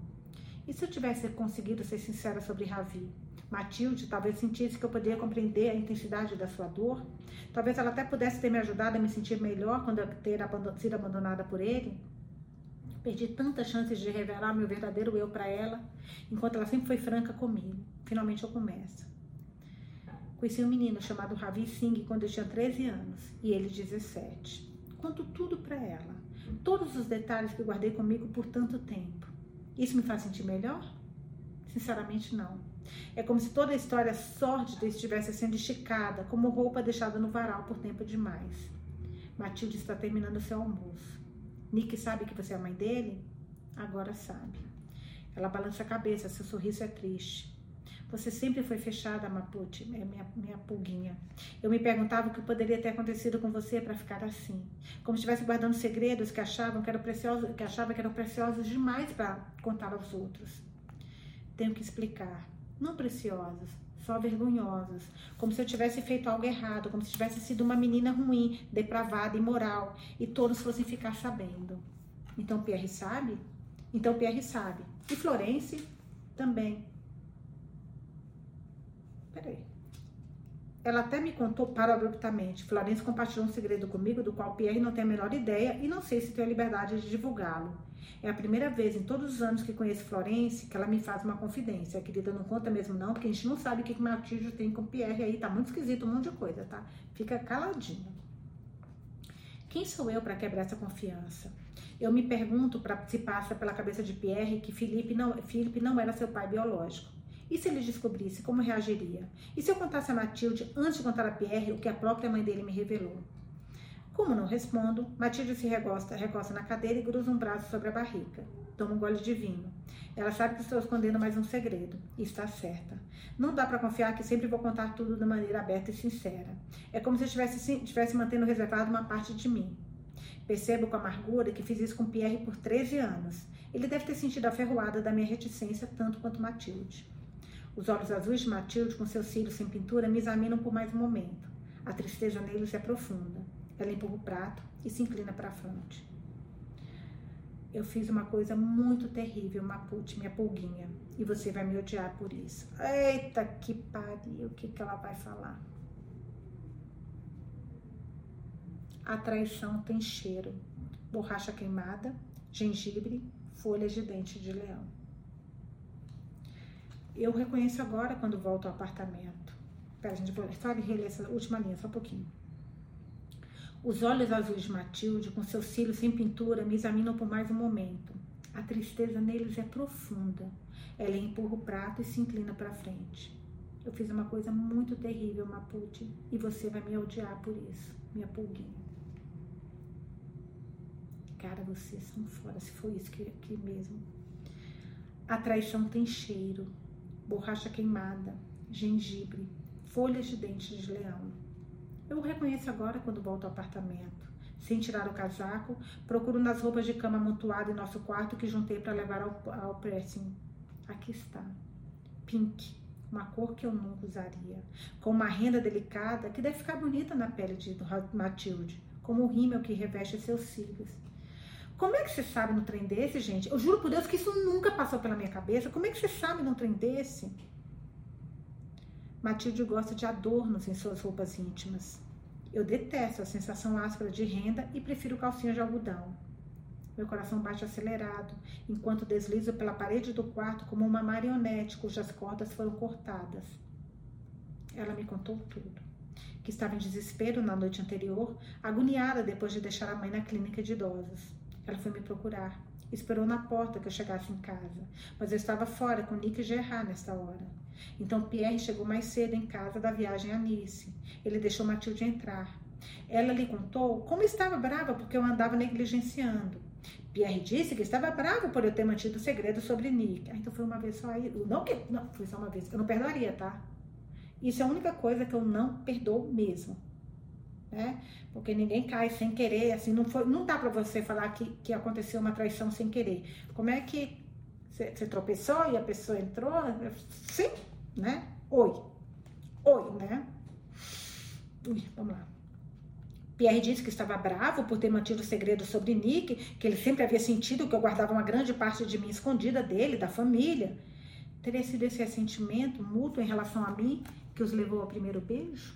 E se eu tivesse conseguido ser sincera sobre Ravi? Matilde talvez sentisse que eu poderia compreender a intensidade da sua dor. Talvez ela até pudesse ter me ajudado a me sentir melhor quando eu ter sido abandonada por ele. Perdi tantas chances de revelar meu verdadeiro eu para ela, enquanto ela sempre foi franca comigo. Finalmente eu começo. Conheci um menino chamado Ravi Singh quando eu tinha 13 anos e ele 17. Conto tudo para ela, todos os detalhes que guardei comigo por tanto tempo. Isso me faz sentir melhor? Sinceramente, não. É como se toda a história sórdida estivesse sendo esticada, como roupa deixada no varal por tempo demais. Matilde está terminando seu almoço. Nick sabe que você é a mãe dele? Agora sabe. Ela balança a cabeça, seu sorriso é triste. Você sempre foi fechada, Mapuche, é minha, minha pulguinha. Eu me perguntava o que poderia ter acontecido com você para ficar assim. Como se estivesse guardando segredos que achavam que eram preciosos, que achava que eram preciosos demais para contar aos outros. Tenho que explicar. Não preciosos, só vergonhosos, como se eu tivesse feito algo errado, como se tivesse sido uma menina ruim, depravada, imoral, e todos fossem ficar sabendo. Então Pierre sabe? Então Pierre sabe. E Florence também. Peraí. Ela até me contou para abruptamente. Florence compartilhou um segredo comigo do qual Pierre não tem a menor ideia e não sei se tem a liberdade de divulgá-lo. É a primeira vez em todos os anos que conheço Florence que ela me faz uma confidência. A querida não conta mesmo não, porque a gente não sabe o que, que Matilde tem com Pierre aí. Tá muito esquisito um monte de coisa, tá? Fica caladinho. Quem sou eu para quebrar essa confiança? Eu me pergunto para se passa pela cabeça de Pierre que Felipe não, Felipe não era seu pai biológico. E se ele descobrisse, como reagiria? E se eu contasse a Matilde antes de contar a Pierre o que a própria mãe dele me revelou? Como não respondo, Matilde se recosta, recosta na cadeira e cruza um braço sobre a barriga. Toma um gole de vinho. Ela sabe que estou escondendo mais um segredo. E está certa. Não dá para confiar que sempre vou contar tudo de maneira aberta e sincera. É como se eu estivesse, estivesse mantendo reservado uma parte de mim. Percebo com amargura que fiz isso com Pierre por 13 anos. Ele deve ter sentido a ferroada da minha reticência tanto quanto Matilde. Os olhos azuis de Matilde, com seus cílios sem pintura, me examinam por mais um momento. A tristeza neles é profunda. Ela empurra o prato e se inclina para a fronte. Eu fiz uma coisa muito terrível, Mapuche, minha pulguinha. E você vai me odiar por isso. Eita, que pariu, o que, que ela vai falar? A traição tem cheiro. Borracha queimada, gengibre, folhas de dente de leão. Eu reconheço agora quando volto ao apartamento. Pera, gente, vou só reler essa última linha, só um pouquinho. Os olhos azuis de Matilde, com seus cílios sem pintura, me examinam por mais um momento. A tristeza neles é profunda. Ela empurra o prato e se inclina para frente. Eu fiz uma coisa muito terrível, Mapuche, e você vai me odiar por isso, minha pulguinha. Cara, vocês são fora, se foi isso que, que mesmo. A traição tem cheiro, borracha queimada, gengibre, folhas de dente de leão. Eu o reconheço agora quando volto ao apartamento. Sem tirar o casaco, procuro nas roupas de cama amontoadas em nosso quarto que juntei para levar ao, ao pressing. Aqui está. Pink. Uma cor que eu nunca usaria. Com uma renda delicada que deve ficar bonita na pele de Matilde. Como o rímel que reveste seus cílios. Como é que você sabe no trem desse, gente? Eu juro por Deus que isso nunca passou pela minha cabeça. Como é que você sabe no trem desse? Matilde gosta de adornos em suas roupas íntimas. Eu detesto a sensação áspera de renda e prefiro calcinha de algodão. Meu coração bate acelerado, enquanto deslizo pela parede do quarto como uma marionete cujas cordas foram cortadas. Ela me contou tudo. Que estava em desespero na noite anterior, agoniada depois de deixar a mãe na clínica de idosos. Ela foi me procurar. Esperou na porta que eu chegasse em casa, mas eu estava fora com Nick e Gerard nesta hora. Então Pierre chegou mais cedo em casa da viagem a Nice. Ele deixou Matilde entrar. Ela lhe contou como estava brava porque eu andava negligenciando. Pierre disse que estava bravo por eu ter mantido o segredo sobre Nick. Ah, então foi uma vez só aí. Não que. Não, foi só uma vez. Eu não perdoaria, tá? Isso é a única coisa que eu não perdoo mesmo. Né? Porque ninguém cai sem querer, assim, não, foi, não dá para você falar que, que aconteceu uma traição sem querer. Como é que você tropeçou e a pessoa entrou? Sim, né? Oi. Oi, né? Ui, vamos lá. Pierre disse que estava bravo por ter mantido o segredo sobre Nick, que ele sempre havia sentido que eu guardava uma grande parte de mim escondida dele, da família. Teria sido esse ressentimento mútuo em relação a mim que os levou ao primeiro beijo?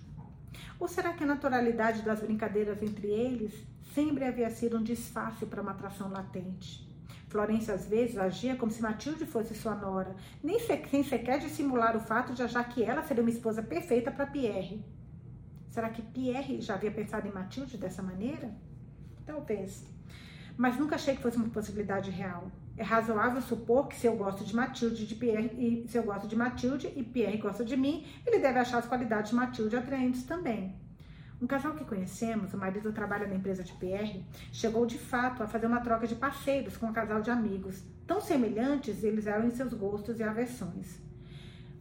Ou será que a naturalidade das brincadeiras entre eles sempre havia sido um disfarce para uma atração latente? Florência às vezes agia como se Matilde fosse sua nora, nem se, sem sequer dissimular o fato de achar que ela seria uma esposa perfeita para Pierre. Será que Pierre já havia pensado em Matilde dessa maneira? Talvez. Mas nunca achei que fosse uma possibilidade real. É razoável supor que se eu gosto de Matilde de Pierre e se eu gosto de Matilde e Pierre gosta de mim, ele deve achar as qualidades de Matilde atraentes também. Um casal que conhecemos, o marido trabalha na empresa de Pierre, chegou de fato a fazer uma troca de parceiros com um casal de amigos. Tão semelhantes eles eram em seus gostos e aversões.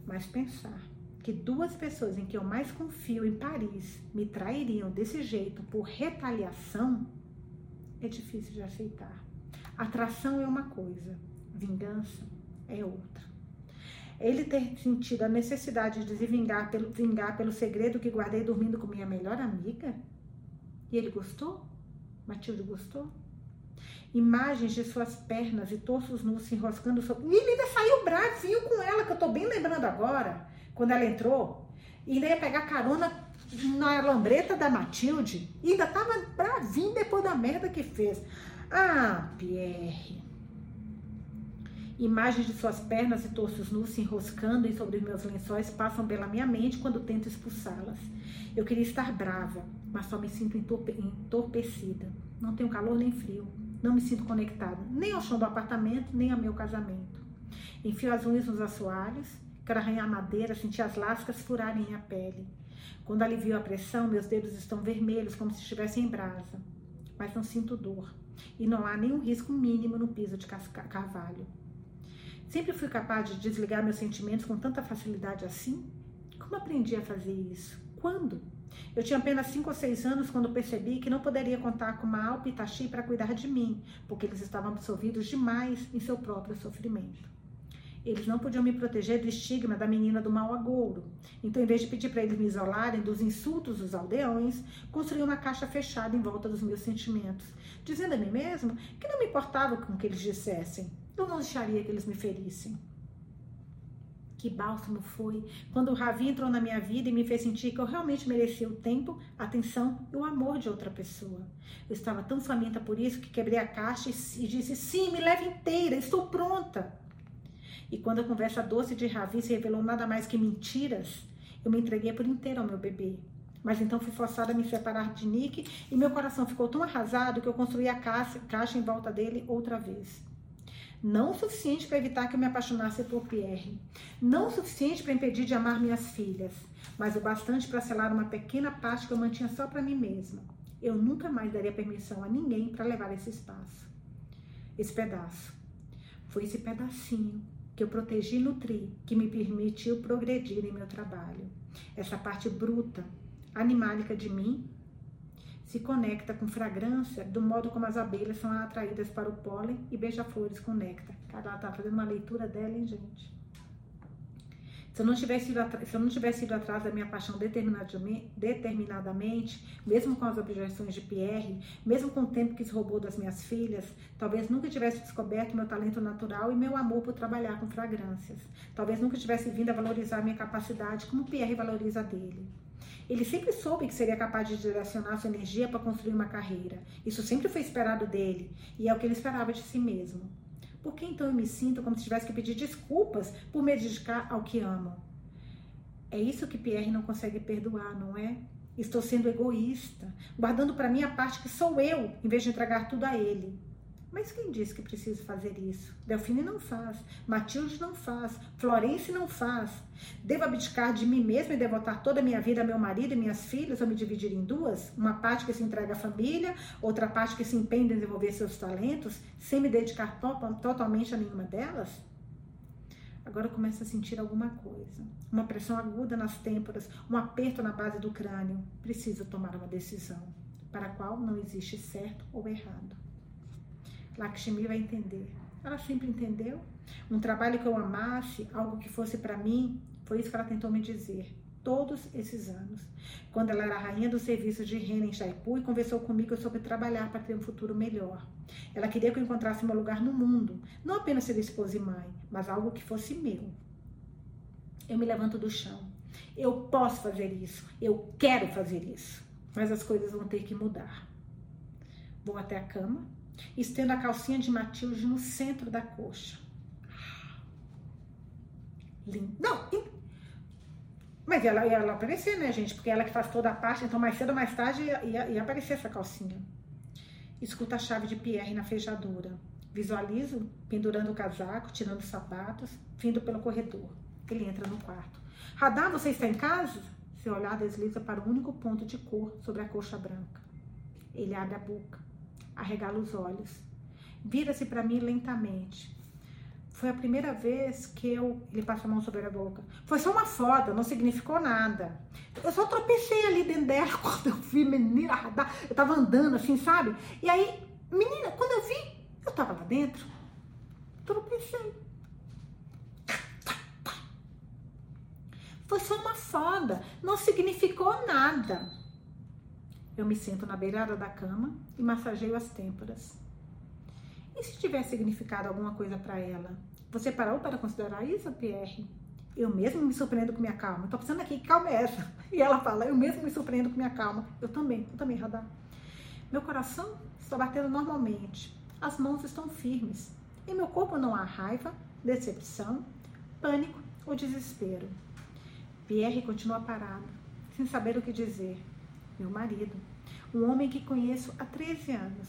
Mas pensar que duas pessoas em que eu mais confio em Paris me trairiam desse jeito por retaliação é difícil de aceitar. Atração é uma coisa, vingança é outra. Ele ter sentido a necessidade de se vingar pelo, vingar pelo segredo que guardei dormindo com minha melhor amiga? E ele gostou? Matilde gostou? Imagens de suas pernas e torsos nus se enroscando sobre. Ainda saiu bravinho com ela, que eu tô bem lembrando agora quando ela entrou, e ainda ia pegar carona na lambreta da Matilde, e ainda tava bravinho depois da merda que fez. Ah, Pierre. Imagens de suas pernas e torsos nus se enroscando em sobre meus lençóis passam pela minha mente quando tento expulsá-las. Eu queria estar brava, mas só me sinto entorpe entorpecida. Não tenho calor nem frio. Não me sinto conectada, nem ao chão do apartamento, nem ao meu casamento. Enfio as unhas nos assoalhos Quero arranhar madeira, sentir as lascas furarem a pele. Quando alivio a pressão, meus dedos estão vermelhos, como se estivessem em brasa. Mas não sinto dor. E não há nenhum risco mínimo no piso de carvalho. Sempre fui capaz de desligar meus sentimentos com tanta facilidade assim? Como aprendi a fazer isso? Quando? Eu tinha apenas cinco ou seis anos quando percebi que não poderia contar com Maal Pitachi para cuidar de mim, porque eles estavam absorvidos demais em seu próprio sofrimento. Eles não podiam me proteger do estigma da menina do mau agouro. Então, em vez de pedir para eles me isolarem dos insultos dos aldeões, construí uma caixa fechada em volta dos meus sentimentos, dizendo a mim mesmo que não me importava com o que eles dissessem. Eu não deixaria que eles me ferissem. Que bálsamo foi quando o Ravi entrou na minha vida e me fez sentir que eu realmente merecia o tempo, a atenção e o amor de outra pessoa. Eu estava tão faminta por isso que quebrei a caixa e disse: Sim, me leve inteira, estou pronta. E quando a conversa doce de Ravi se revelou nada mais que mentiras, eu me entreguei por inteiro ao meu bebê. Mas então fui forçada a me separar de Nick e meu coração ficou tão arrasado que eu construí a caixa, caixa em volta dele outra vez. Não o suficiente para evitar que eu me apaixonasse por Pierre. Não o suficiente para impedir de amar minhas filhas. Mas o bastante para selar uma pequena parte que eu mantinha só para mim mesma. Eu nunca mais daria permissão a ninguém para levar esse espaço. Esse pedaço. Foi esse pedacinho que eu protegi e nutri, que me permitiu progredir em meu trabalho. Essa parte bruta, animálica de mim, se conecta com fragrância do modo como as abelhas são atraídas para o pólen e beija-flores com néctar. Cara, ela tá fazendo uma leitura dela, hein, gente? Se eu não tivesse ido, se eu não tivesse ido atrás da minha paixão determinadamente, mesmo com as objeções de Pierre, mesmo com o tempo que se roubou das minhas filhas, talvez nunca tivesse descoberto meu talento natural e meu amor por trabalhar com fragrâncias. Talvez nunca tivesse vindo a valorizar minha capacidade como Pierre valoriza dele. Ele sempre soube que seria capaz de direcionar sua energia para construir uma carreira. Isso sempre foi esperado dele e é o que ele esperava de si mesmo. Por que então eu me sinto como se tivesse que pedir desculpas por me dedicar ao que amo? É isso que Pierre não consegue perdoar, não é? Estou sendo egoísta, guardando para mim a parte que sou eu, em vez de entregar tudo a ele. Mas quem disse que preciso fazer isso? Delfine não faz, Matilde não faz, Florence não faz. Devo abdicar de mim mesma e devotar toda a minha vida a meu marido e minhas filhas ou me dividir em duas? Uma parte que se entrega à família, outra parte que se empenha em desenvolver seus talentos, sem me dedicar to totalmente a nenhuma delas? Agora começo a sentir alguma coisa. Uma pressão aguda nas têmporas, um aperto na base do crânio. Preciso tomar uma decisão, para a qual não existe certo ou errado. Lakshmi vai entender. Ela sempre entendeu. Um trabalho que eu amasse, algo que fosse para mim, Foi isso que ela tentou me dizer todos esses anos. Quando ela era rainha do serviço de rena em Jaipur e conversou comigo sobre trabalhar para ter um futuro melhor. Ela queria que eu encontrasse meu lugar no mundo, não apenas ser esposa e mãe, mas algo que fosse meu. Eu me levanto do chão. Eu posso fazer isso, eu quero fazer isso, mas as coisas vão ter que mudar. Vou até a cama, estendo a calcinha de Matilde no centro da coxa. Lindo. Não, mas ela ela aparecer, né, gente? Porque ela que faz toda a parte, então mais cedo ou mais tarde ia, ia, ia aparecer essa calcinha. Escuta a chave de Pierre na fechadura. Visualizo pendurando o casaco, tirando os sapatos, vindo pelo corredor. Ele entra no quarto. Radar, você está em casa? Seu olhar desliza para o único ponto de cor sobre a coxa branca. Ele abre a boca, arregala os olhos, vira-se para mim lentamente. Foi a primeira vez que eu. Ele passou a mão sobre a boca. Foi só uma foda, não significou nada. Eu só tropecei ali dentro dela quando eu vi menina. Eu tava andando assim, sabe? E aí, menina, quando eu vi, eu tava lá dentro. Tropecei. Foi só uma foda, não significou nada. Eu me sento na beirada da cama e massageio as têmporas. E se tivesse significado alguma coisa para ela? Você parou para considerar isso, Pierre? Eu mesmo me surpreendo com minha calma. Estou pensando aqui, que calma é essa? E ela fala, eu mesmo me surpreendo com minha calma. Eu também, eu também, Radar. Meu coração está batendo normalmente. As mãos estão firmes. Em meu corpo não há raiva, decepção, pânico ou desespero. Pierre continua parado, sem saber o que dizer. Meu marido, um homem que conheço há 13 anos,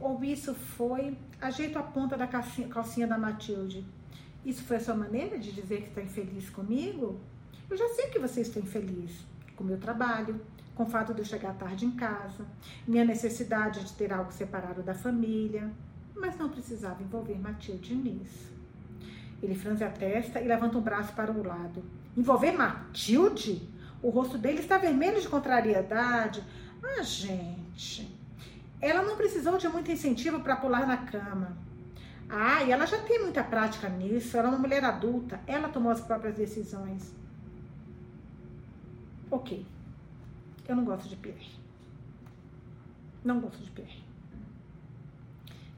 ou isso foi ajeito a ponta da calcinha, calcinha da Matilde. Isso foi a sua maneira de dizer que está infeliz comigo? Eu já sei que você está infeliz com meu trabalho, com o fato de eu chegar tarde em casa, minha necessidade de ter algo separado da família, mas não precisava envolver Matilde nisso. Ele franze a testa e levanta um braço para o lado. Envolver Matilde? O rosto dele está vermelho de contrariedade. Ah, gente. Ela não precisou de muito incentivo para pular na cama. Ah, e ela já tem muita prática nisso. Ela é uma mulher adulta. Ela tomou as próprias decisões. Ok. Eu não gosto de Pierre. Não gosto de Pierre.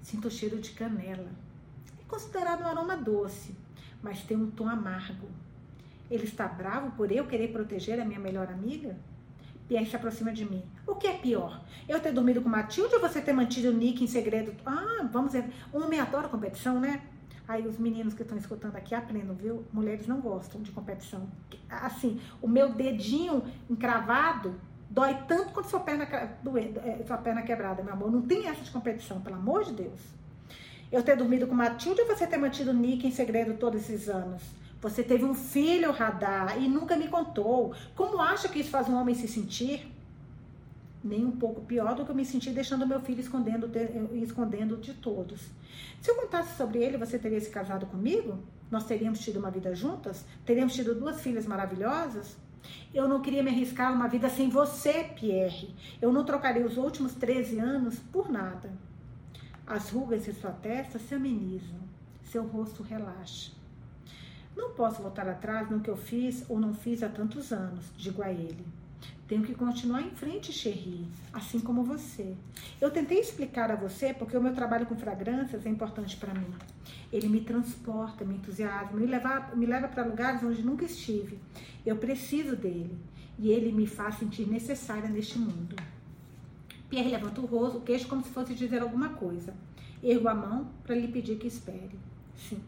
Sinto o cheiro de canela. É considerado um aroma doce, mas tem um tom amargo. Ele está bravo por eu querer proteger a minha melhor amiga? Pierre se aproxima de mim. O que é pior? Eu ter dormido com Matilde ou você ter mantido o Nick em segredo? Ah, vamos ver. Homem adora competição, né? Aí os meninos que estão escutando aqui aprendam, viu? Mulheres não gostam de competição. Assim, o meu dedinho encravado dói tanto quanto sua perna, é, sua perna quebrada, meu amor. Não tem essa de competição, pelo amor de Deus. Eu ter dormido com Matilde ou você ter mantido o Nick em segredo todos esses anos? Você teve um filho, Radar, e nunca me contou. Como acha que isso faz um homem se sentir? Nem um pouco pior do que eu me senti deixando meu filho escondendo, escondendo de todos. Se eu contasse sobre ele, você teria se casado comigo? Nós teríamos tido uma vida juntas? Teríamos tido duas filhas maravilhosas? Eu não queria me arriscar uma vida sem você, Pierre. Eu não trocaria os últimos 13 anos por nada. As rugas em sua testa se amenizam. Seu rosto relaxa. Não posso voltar atrás no que eu fiz ou não fiz há tantos anos, digo a ele. Tenho que continuar em frente, Cherry, assim como você. Eu tentei explicar a você porque o meu trabalho com fragrâncias é importante para mim. Ele me transporta, me entusiasma, me leva, me leva para lugares onde nunca estive. Eu preciso dele e ele me faz sentir necessária neste mundo. Pierre levanta o rosto, o queixo como se fosse dizer alguma coisa. Ergo a mão para lhe pedir que espere. Sim.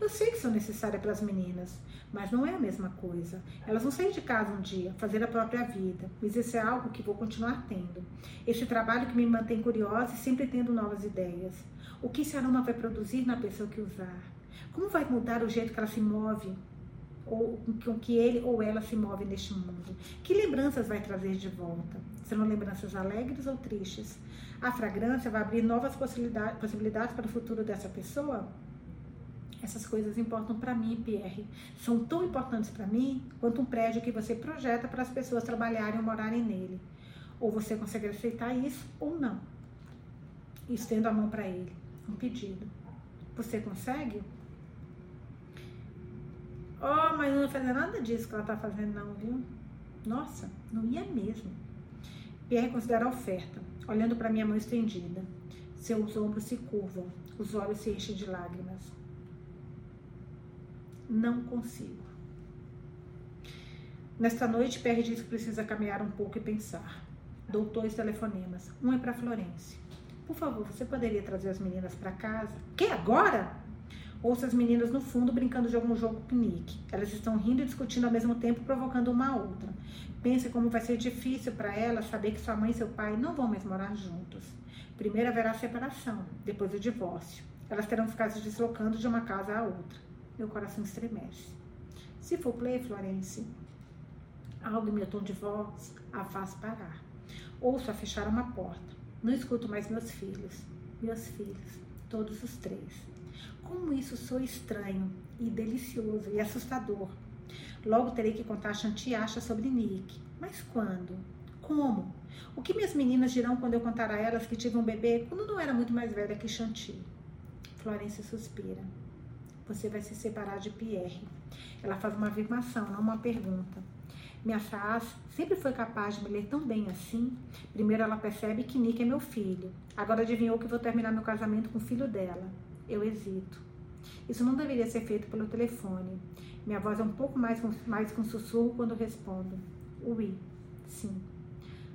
Eu sei que são necessárias para as meninas, mas não é a mesma coisa. Elas vão sair de casa um dia, fazer a própria vida, mas isso é algo que vou continuar tendo. Esse trabalho que me mantém curiosa e sempre tendo novas ideias. O que esse aroma vai produzir na pessoa que usar? Como vai mudar o jeito que ela se move? Ou com que ele ou ela se move neste mundo? Que lembranças vai trazer de volta? Serão lembranças alegres ou tristes? A fragrância vai abrir novas possibilidades, possibilidades para o futuro dessa pessoa? Essas coisas importam para mim, Pierre. São tão importantes para mim quanto um prédio que você projeta para as pessoas trabalharem ou morarem nele. Ou você consegue aceitar isso ou não. Estendo a mão para ele. Um pedido. Você consegue? Oh, mas não ia fazer nada disso que ela tá fazendo, não, viu? Nossa, não ia mesmo. Pierre considera a oferta, olhando para minha mão estendida. Seus ombros se curvam, os olhos se enchem de lágrimas. Não consigo. Nesta noite, Pierre diz que precisa caminhar um pouco e pensar. Dou dois telefonemas. Um é para Florence. Por favor, você poderia trazer as meninas para casa? Que agora? Ouço as meninas no fundo brincando de algum jogo piquenique. Elas estão rindo e discutindo ao mesmo tempo, provocando uma outra. Pensa como vai ser difícil para elas saber que sua mãe e seu pai não vão mais morar juntos. Primeiro haverá a separação, depois o divórcio. Elas terão que ficar se deslocando de uma casa a outra. Meu coração estremece. Se for play, Florence, algo em meu tom de voz a faz parar. Ouço a fechar uma porta. Não escuto mais meus filhos. Meus filhos, todos os três. Como isso sou estranho e delicioso e assustador. Logo terei que contar a Shanti acha sobre Nick. Mas quando? Como? O que minhas meninas dirão quando eu contar a elas que tive um bebê quando não era muito mais velha que Shanti? Florence suspira. Você vai se separar de Pierre. Ela faz uma afirmação, não uma pergunta. Minha Chaz sempre foi capaz de me ler tão bem assim. Primeiro ela percebe que Nick é meu filho. Agora adivinhou que vou terminar meu casamento com o filho dela. Eu hesito. Isso não deveria ser feito pelo telefone. Minha voz é um pouco mais, mais com sussurro quando respondo. Ui, sim.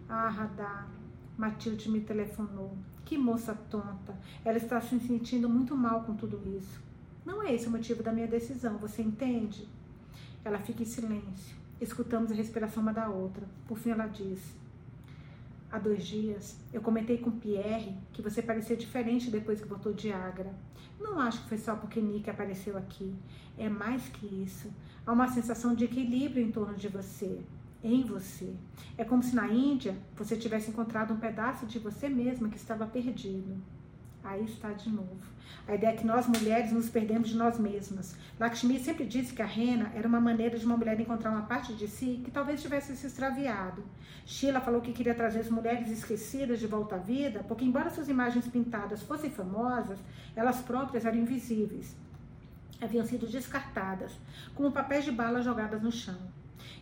Ah, Radar, Matilde me telefonou. Que moça tonta. Ela está se sentindo muito mal com tudo isso. Não é esse o motivo da minha decisão, você entende? Ela fica em silêncio. Escutamos a respiração uma da outra. Por fim, ela diz: Há dois dias, eu comentei com Pierre que você parecia diferente depois que voltou de Agra. Não acho que foi só porque Nick apareceu aqui. É mais que isso. Há uma sensação de equilíbrio em torno de você, em você. É como se na Índia você tivesse encontrado um pedaço de você mesma que estava perdido. Aí está de novo. A ideia é que nós mulheres nos perdemos de nós mesmas. Lakshmi sempre disse que a rena era uma maneira de uma mulher encontrar uma parte de si que talvez tivesse se extraviado. Sheila falou que queria trazer as mulheres esquecidas de volta à vida, porque embora suas imagens pintadas fossem famosas, elas próprias eram invisíveis. Haviam sido descartadas, como papéis de bala jogadas no chão.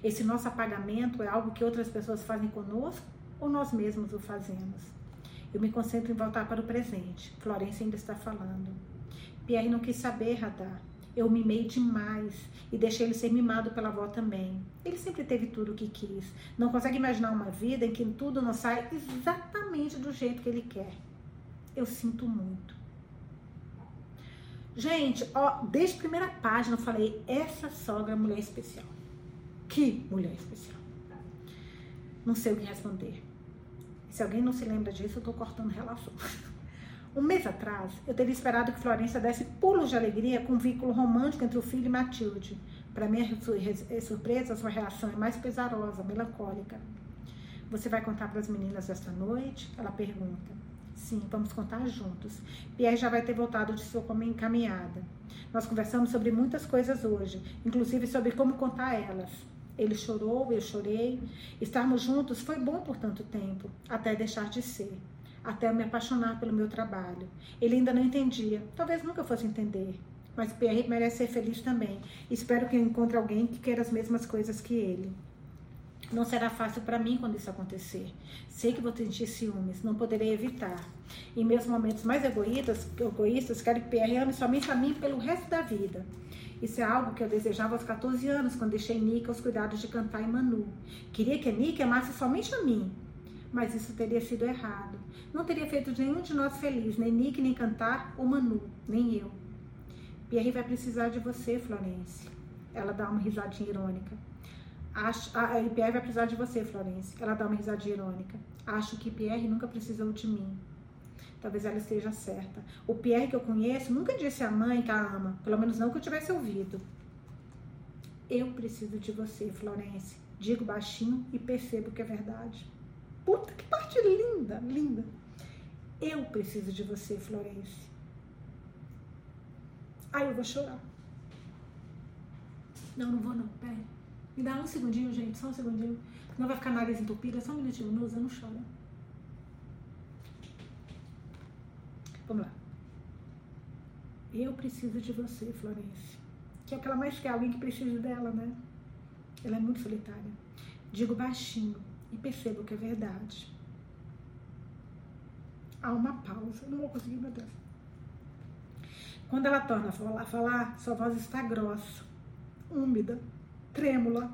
Esse nosso apagamento é algo que outras pessoas fazem conosco ou nós mesmos o fazemos? Eu me concentro em voltar para o presente. Florência ainda está falando. Pierre não quis saber, Radar. Eu mimei demais e deixei ele ser mimado pela avó também. Ele sempre teve tudo o que quis. Não consegue imaginar uma vida em que tudo não sai exatamente do jeito que ele quer. Eu sinto muito. Gente, ó, desde a primeira página eu falei: essa sogra é mulher especial. Que mulher especial. Não sei o que responder. Se alguém não se lembra disso, eu tô cortando relação. Um mês atrás, eu teria esperado que Florença desse pulos de alegria com um vínculo romântico entre o filho e Matilde. Para minha surpresa, sua reação é mais pesarosa, melancólica. Você vai contar para as meninas esta noite? Ela pergunta. Sim, vamos contar juntos. Pierre já vai ter voltado de sua caminhada. Nós conversamos sobre muitas coisas hoje, inclusive sobre como contar elas. Ele chorou, eu chorei. Estarmos juntos foi bom por tanto tempo, até deixar de ser, até me apaixonar pelo meu trabalho. Ele ainda não entendia, talvez nunca fosse entender. Mas Pierre merece ser feliz também. Espero que eu encontre alguém que queira as mesmas coisas que ele. Não será fácil para mim quando isso acontecer. Sei que vou sentir ciúmes, não poderei evitar. Em meus momentos mais egoístas, egoístas quero que Pierre ame somente a mim pelo resto da vida. Isso é algo que eu desejava aos 14 anos, quando deixei Nika aos cuidados de cantar em Manu. Queria que a Nika amasse somente a mim. Mas isso teria sido errado. Não teria feito nenhum de nós feliz, nem Nick, nem cantar, ou Manu, nem eu. Pierre vai precisar de você, Florence. Ela dá uma risadinha irônica. Acho, ah, Pierre vai precisar de você, Florence. Ela dá uma risadinha irônica. Acho que Pierre nunca precisou de mim. Talvez ela esteja certa. O Pierre que eu conheço nunca disse à mãe que a ama, pelo menos não que eu tivesse ouvido. Eu preciso de você, Florence. Digo baixinho e percebo que é verdade. Puta que parte linda, linda. Eu preciso de você, Florence. Ai, eu vou chorar. Não, não vou não. Peraí. Me dá um segundinho, gente. Só um segundinho. Não vai ficar nariz entupido. Só um minutinho. Não usa, não chora. Vamos lá. Eu preciso de você, Florence. que é o que ela mais quer, alguém que precise dela, né? Ela é muito solitária. Digo baixinho e percebo que é verdade. Há uma pausa. Não vou conseguir, meu Deus. Quando ela torna a falar, sua voz está grossa, úmida, trêmula.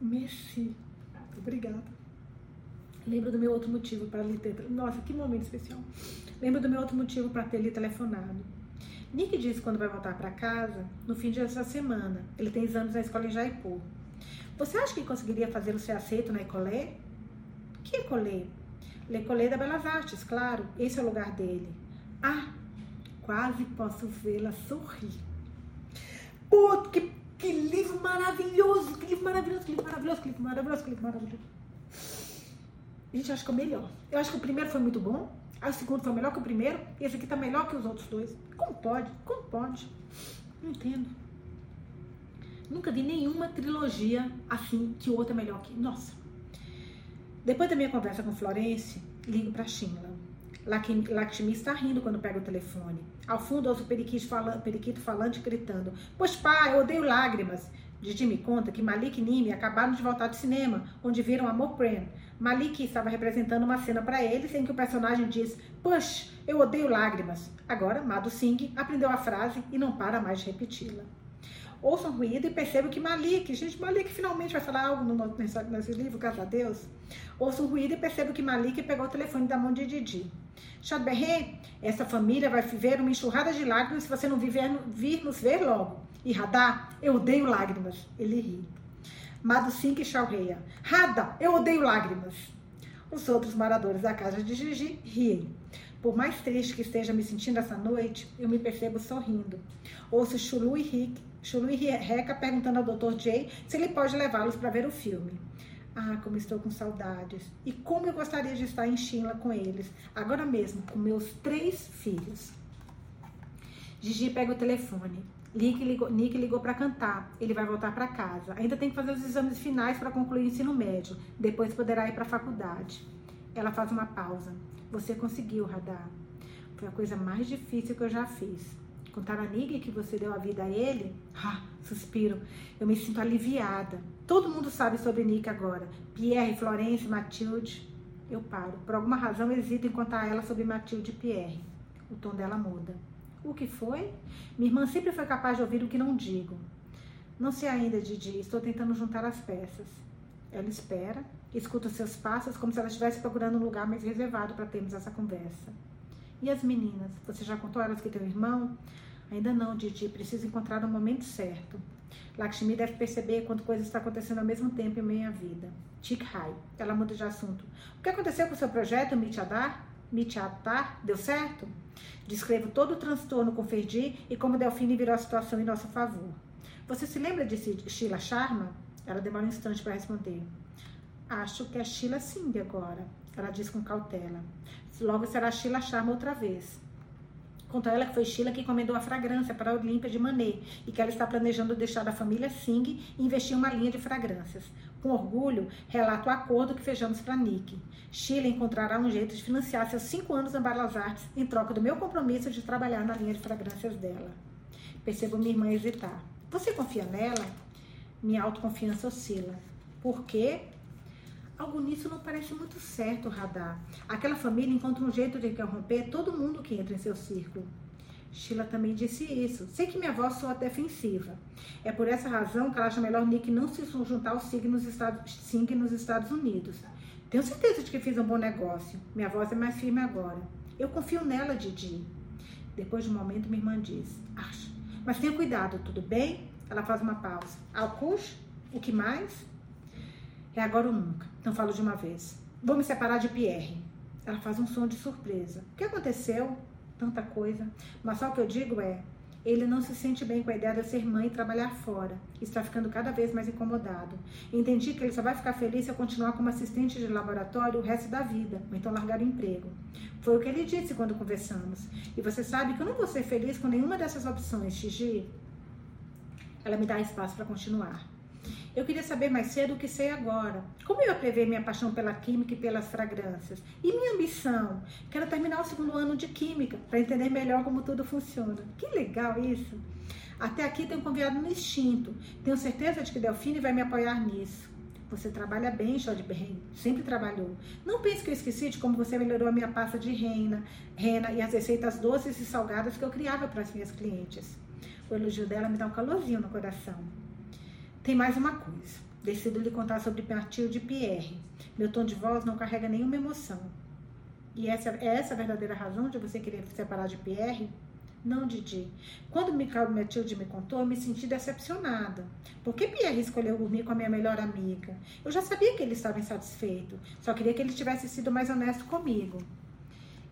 Merci. Obrigada. Lembro do meu outro motivo para lhe ter. Nossa, que momento especial. Lembro do meu outro motivo para ter lhe telefonado. Nick disse quando vai voltar para casa no fim dessa semana. Ele tem exames na escola em Jaipur. Você acha que conseguiria fazê-lo ser aceito na Ecolé? Que Ecolé? L'Ecolé da Belas Artes, claro. Esse é o lugar dele. Ah, quase posso vê-la sorrir. Pô, que, que livro maravilhoso, que livro maravilhoso, que livro maravilhoso, que livro maravilhoso, que livro maravilhoso. Gente, acho que é o melhor. Eu acho que o primeiro foi muito bom, o segundo foi melhor que o primeiro, e esse aqui tá melhor que os outros dois. Como pode? Como pode? Não entendo. Nunca vi nenhuma trilogia assim que o outro é melhor que. Nossa. Depois da minha conversa com Florence, ligo para Shimla. Lakshmi está rindo quando pega o telefone. Ao fundo, ouço o periquito, falando, periquito falante gritando: Pois pai, eu odeio lágrimas. Didi me conta que Malik e Nimi acabaram de voltar do cinema, onde viram Amor Prem. Malik estava representando uma cena para eles em que o personagem diz: Push, eu odeio lágrimas. Agora, Madhu Singh aprendeu a frase e não para mais de repeti-la. Ouçam um ruído e percebam que Malik, gente, Malik finalmente vai falar algo no, nesse, nesse livro, graças a Deus. Um ruído e percebam que Malik pegou o telefone da mão de Didi. Chadberré, essa família vai viver uma enxurrada de lágrimas se você não viver, vir nos ver logo. E Radá, eu odeio lágrimas. Ele ri. Mado Singh e Shaureia. Rada, eu odeio lágrimas. Os outros moradores da casa de Gigi riem. Por mais triste que esteja me sentindo essa noite, eu me percebo sorrindo. Ouço Chulu e Rick, Chulu e Reca perguntando ao Dr. Jay se ele pode levá-los para ver o filme. Ah, como estou com saudades. E como eu gostaria de estar em China com eles, agora mesmo, com meus três filhos. Gigi pega o telefone. Nick ligou, Nick ligou para cantar. Ele vai voltar para casa. Ainda tem que fazer os exames finais para concluir o ensino médio. Depois poderá ir para a faculdade. Ela faz uma pausa. Você conseguiu, Radar. Foi a coisa mais difícil que eu já fiz. Contar a Nick que você deu a vida a ele? Ah, suspiro. Eu me sinto aliviada. Todo mundo sabe sobre Nick agora. Pierre, Florence, Matilde. Eu paro. Por alguma razão, hesito em contar a ela sobre Matilde e Pierre. O tom dela muda. O que foi? Minha irmã sempre foi capaz de ouvir o que não digo. Não sei ainda, Didi. Estou tentando juntar as peças. Ela espera, escuta seus passos como se ela estivesse procurando um lugar mais reservado para termos essa conversa. E as meninas? Você já contou a elas que um irmão? Ainda não, Didi. Preciso encontrar o momento certo. Lakshmi deve perceber quanto coisa está acontecendo ao mesmo tempo em minha vida. Tik. Ela muda de assunto. O que aconteceu com o seu projeto, Mityadar? Mityatar? Deu certo? Descrevo todo o transtorno com Ferdi e como Delfine virou a situação em nosso favor. Você se lembra de Sheila Sharma? Ela demora um instante para responder. Acho que é Sheila Singh agora. Ela diz com cautela. Logo será Sheila Sharma outra vez. Contou ela que foi Sheila que encomendou a fragrância para a Olímpia de Manet e que ela está planejando deixar da família Singh e investir em uma linha de fragrâncias. Com orgulho, relato o acordo que fechamos para Nick. Sheila encontrará um jeito de financiar seus cinco anos na Belas Artes em troca do meu compromisso de trabalhar na linha de fragrâncias dela. Percebo minha irmã hesitar. Você confia nela? Minha autoconfiança oscila. Por quê? Algo nisso não parece muito certo, Radar. Aquela família encontra um jeito de interromper todo mundo que entra em seu círculo. Sheila também disse isso. Sei que minha voz soa defensiva. É por essa razão que ela acha melhor Nick não se juntar ao SIG nos Estados, SIG nos Estados Unidos. Tenho certeza de que fiz um bom negócio. Minha voz é mais firme agora. Eu confio nela, Didi. Depois de um momento, minha irmã diz: Acho. Mas tenha cuidado, tudo bem? Ela faz uma pausa. Alcus? O que mais? É agora ou nunca. Então falo de uma vez. Vou me separar de Pierre. Ela faz um som de surpresa. O que aconteceu? Tanta coisa. Mas só o que eu digo é: ele não se sente bem com a ideia de ser mãe e trabalhar fora. Está ficando cada vez mais incomodado. Entendi que ele só vai ficar feliz se eu continuar como assistente de laboratório o resto da vida, ou então largar o emprego. Foi o que ele disse quando conversamos. E você sabe que eu não vou ser feliz com nenhuma dessas opções, Gigi. Ela me dá espaço para continuar. Eu queria saber mais cedo o que sei agora. Como eu ia prever minha paixão pela química e pelas fragrâncias? E minha ambição? Quero terminar o segundo ano de química para entender melhor como tudo funciona. Que legal isso! Até aqui tenho confiado no instinto. Tenho certeza de que Delfine vai me apoiar nisso. Você trabalha bem, Jodberry. Sempre trabalhou. Não pense que eu esqueci de como você melhorou a minha pasta de rena, rena e as receitas doces e salgadas que eu criava para as minhas clientes. O elogio dela me dá um calorzinho no coração. Tem mais uma coisa. Decido lhe contar sobre de Pierre. Meu tom de voz não carrega nenhuma emoção. E essa é essa a verdadeira razão de você querer se separar de Pierre? Não, Didi. Quando Matilde me contou, eu me senti decepcionada. Por que Pierre escolheu dormir com a minha melhor amiga? Eu já sabia que ele estava insatisfeito. Só queria que ele tivesse sido mais honesto comigo.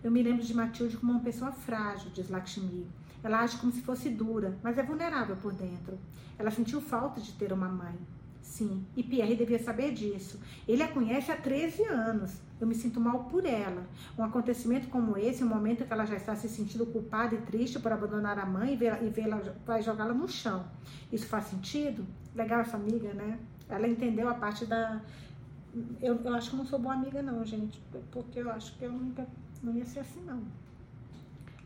Eu me lembro de Matilde como uma pessoa frágil, diz Lakshmi. Ela age como se fosse dura, mas é vulnerável por dentro. Ela sentiu falta de ter uma mãe. Sim, e Pierre devia saber disso. Ele a conhece há 13 anos. Eu me sinto mal por ela. Um acontecimento como esse, um momento que ela já está se sentindo culpada e triste por abandonar a mãe e vê-la vai jogá-la no chão. Isso faz sentido? Legal essa amiga, né? Ela entendeu a parte da. Eu, eu acho que não sou boa amiga, não, gente. Porque eu acho que eu nunca. Não ia ser assim, não.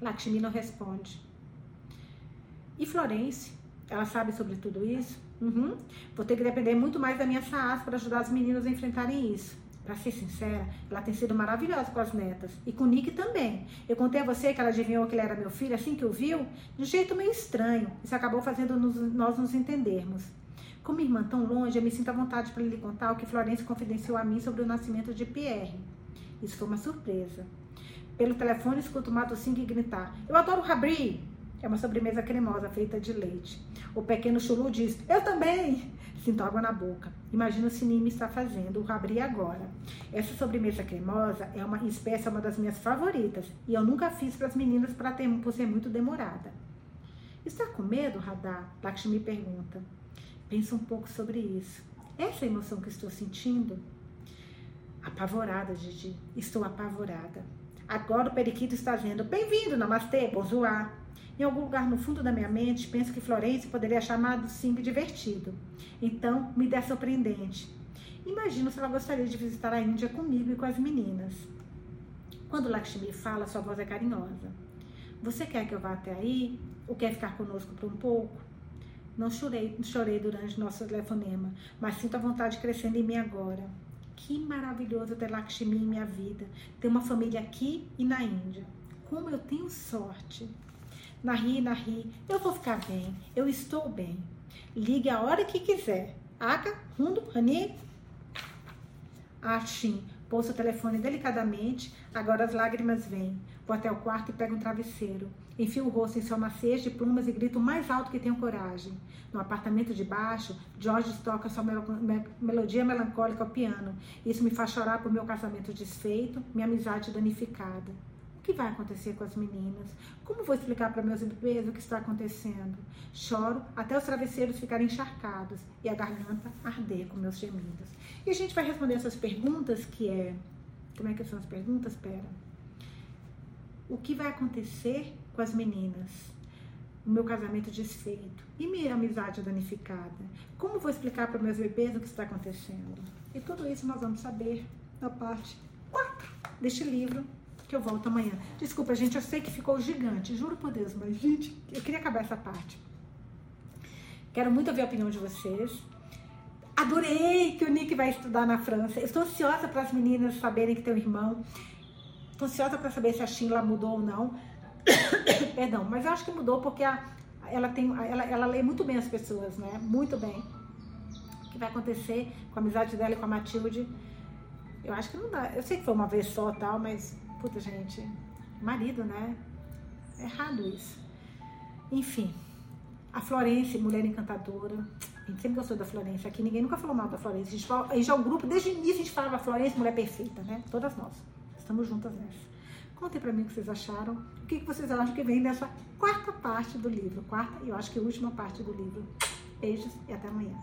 Lakshmi não responde. E Florence? Ela sabe sobre tudo isso? Uhum. Vou ter que depender muito mais da minha SAAS para ajudar as meninas a enfrentarem isso. Para ser sincera, ela tem sido maravilhosa com as netas. E com o Nick também. Eu contei a você que ela adivinhou que ele era meu filho assim que o viu? De um jeito meio estranho. Isso acabou fazendo nos, nós nos entendermos. Com minha irmã tão longe, eu me sinto à vontade para lhe contar o que Florence confidenciou a mim sobre o nascimento de Pierre. Isso foi uma surpresa. Pelo telefone, escuto o Mato Singh gritar: Eu adoro Rabri! É uma sobremesa cremosa feita de leite. O pequeno Chulu diz: Eu também! Sinto água na boca. Imagina o se Nime está fazendo. O abri agora. Essa sobremesa cremosa é uma espécie, uma das minhas favoritas. E eu nunca fiz para as meninas para ter, por ser muito demorada. Está com medo, Radar? Lakshmi pergunta. Pensa um pouco sobre isso. Essa é emoção que estou sentindo? Apavorada, Gigi. Estou apavorada. Agora o periquito está dizendo: Bem-vindo, namastê, bonjour. Em algum lugar no fundo da minha mente, penso que Florence poderia chamar do sim divertido. Então, me dá surpreendente. Imagino se ela gostaria de visitar a Índia comigo e com as meninas. Quando Lakshmi fala, sua voz é carinhosa. Você quer que eu vá até aí? Ou quer ficar conosco por um pouco? Não chorei, chorei durante nosso telefonema, mas sinto a vontade crescendo em mim agora. Que maravilhoso ter Lakshmi em minha vida, ter uma família aqui e na Índia. Como eu tenho sorte! Nahi, Nahi, eu vou ficar bem, eu estou bem. Ligue a hora que quiser. Aka, Rundo, Rani. Achim, pousa o telefone delicadamente, agora as lágrimas vêm. Vou até o quarto e pego um travesseiro. Enfio o rosto em sua maciez de plumas e grito o mais alto que tenho coragem. No apartamento de baixo, George toca sua mel melodia melancólica ao piano. Isso me faz chorar por meu casamento desfeito, minha amizade danificada que vai acontecer com as meninas? Como vou explicar para meus bebês o que está acontecendo? Choro até os travesseiros ficarem encharcados e a garganta arder com meus gemidos. E a gente vai responder essas perguntas que é... Como é que são as perguntas? Pera. O que vai acontecer com as meninas? O meu casamento desfeito e minha amizade danificada. Como vou explicar para meus bebês o que está acontecendo? E tudo isso nós vamos saber na parte 4 deste livro que eu volto amanhã. Desculpa, gente, eu sei que ficou gigante, juro por Deus, mas, gente, eu queria acabar essa parte. Quero muito ouvir a opinião de vocês. Adorei que o Nick vai estudar na França. Estou ansiosa para as meninas saberem que tem um irmão. Estou ansiosa para saber se a Sheila mudou ou não. Perdão, mas eu acho que mudou porque a, ela, tem, ela, ela lê muito bem as pessoas, né? Muito bem. O que vai acontecer com a amizade dela e com a Matilde? Eu acho que não dá. Eu sei que foi uma vez só tal, mas Puta, gente, marido, né? É errado isso. Enfim, a Florence, mulher encantadora. A gente sempre gostou da Florence aqui, ninguém nunca falou mal da Florence. A gente, fala, a gente é um grupo, desde o início a gente falava Florence, mulher perfeita, né? Todas nós. Estamos juntas nessa. Contem pra mim o que vocês acharam. O que vocês acham que vem dessa quarta parte do livro. Quarta e eu acho que última parte do livro. Beijos e até amanhã.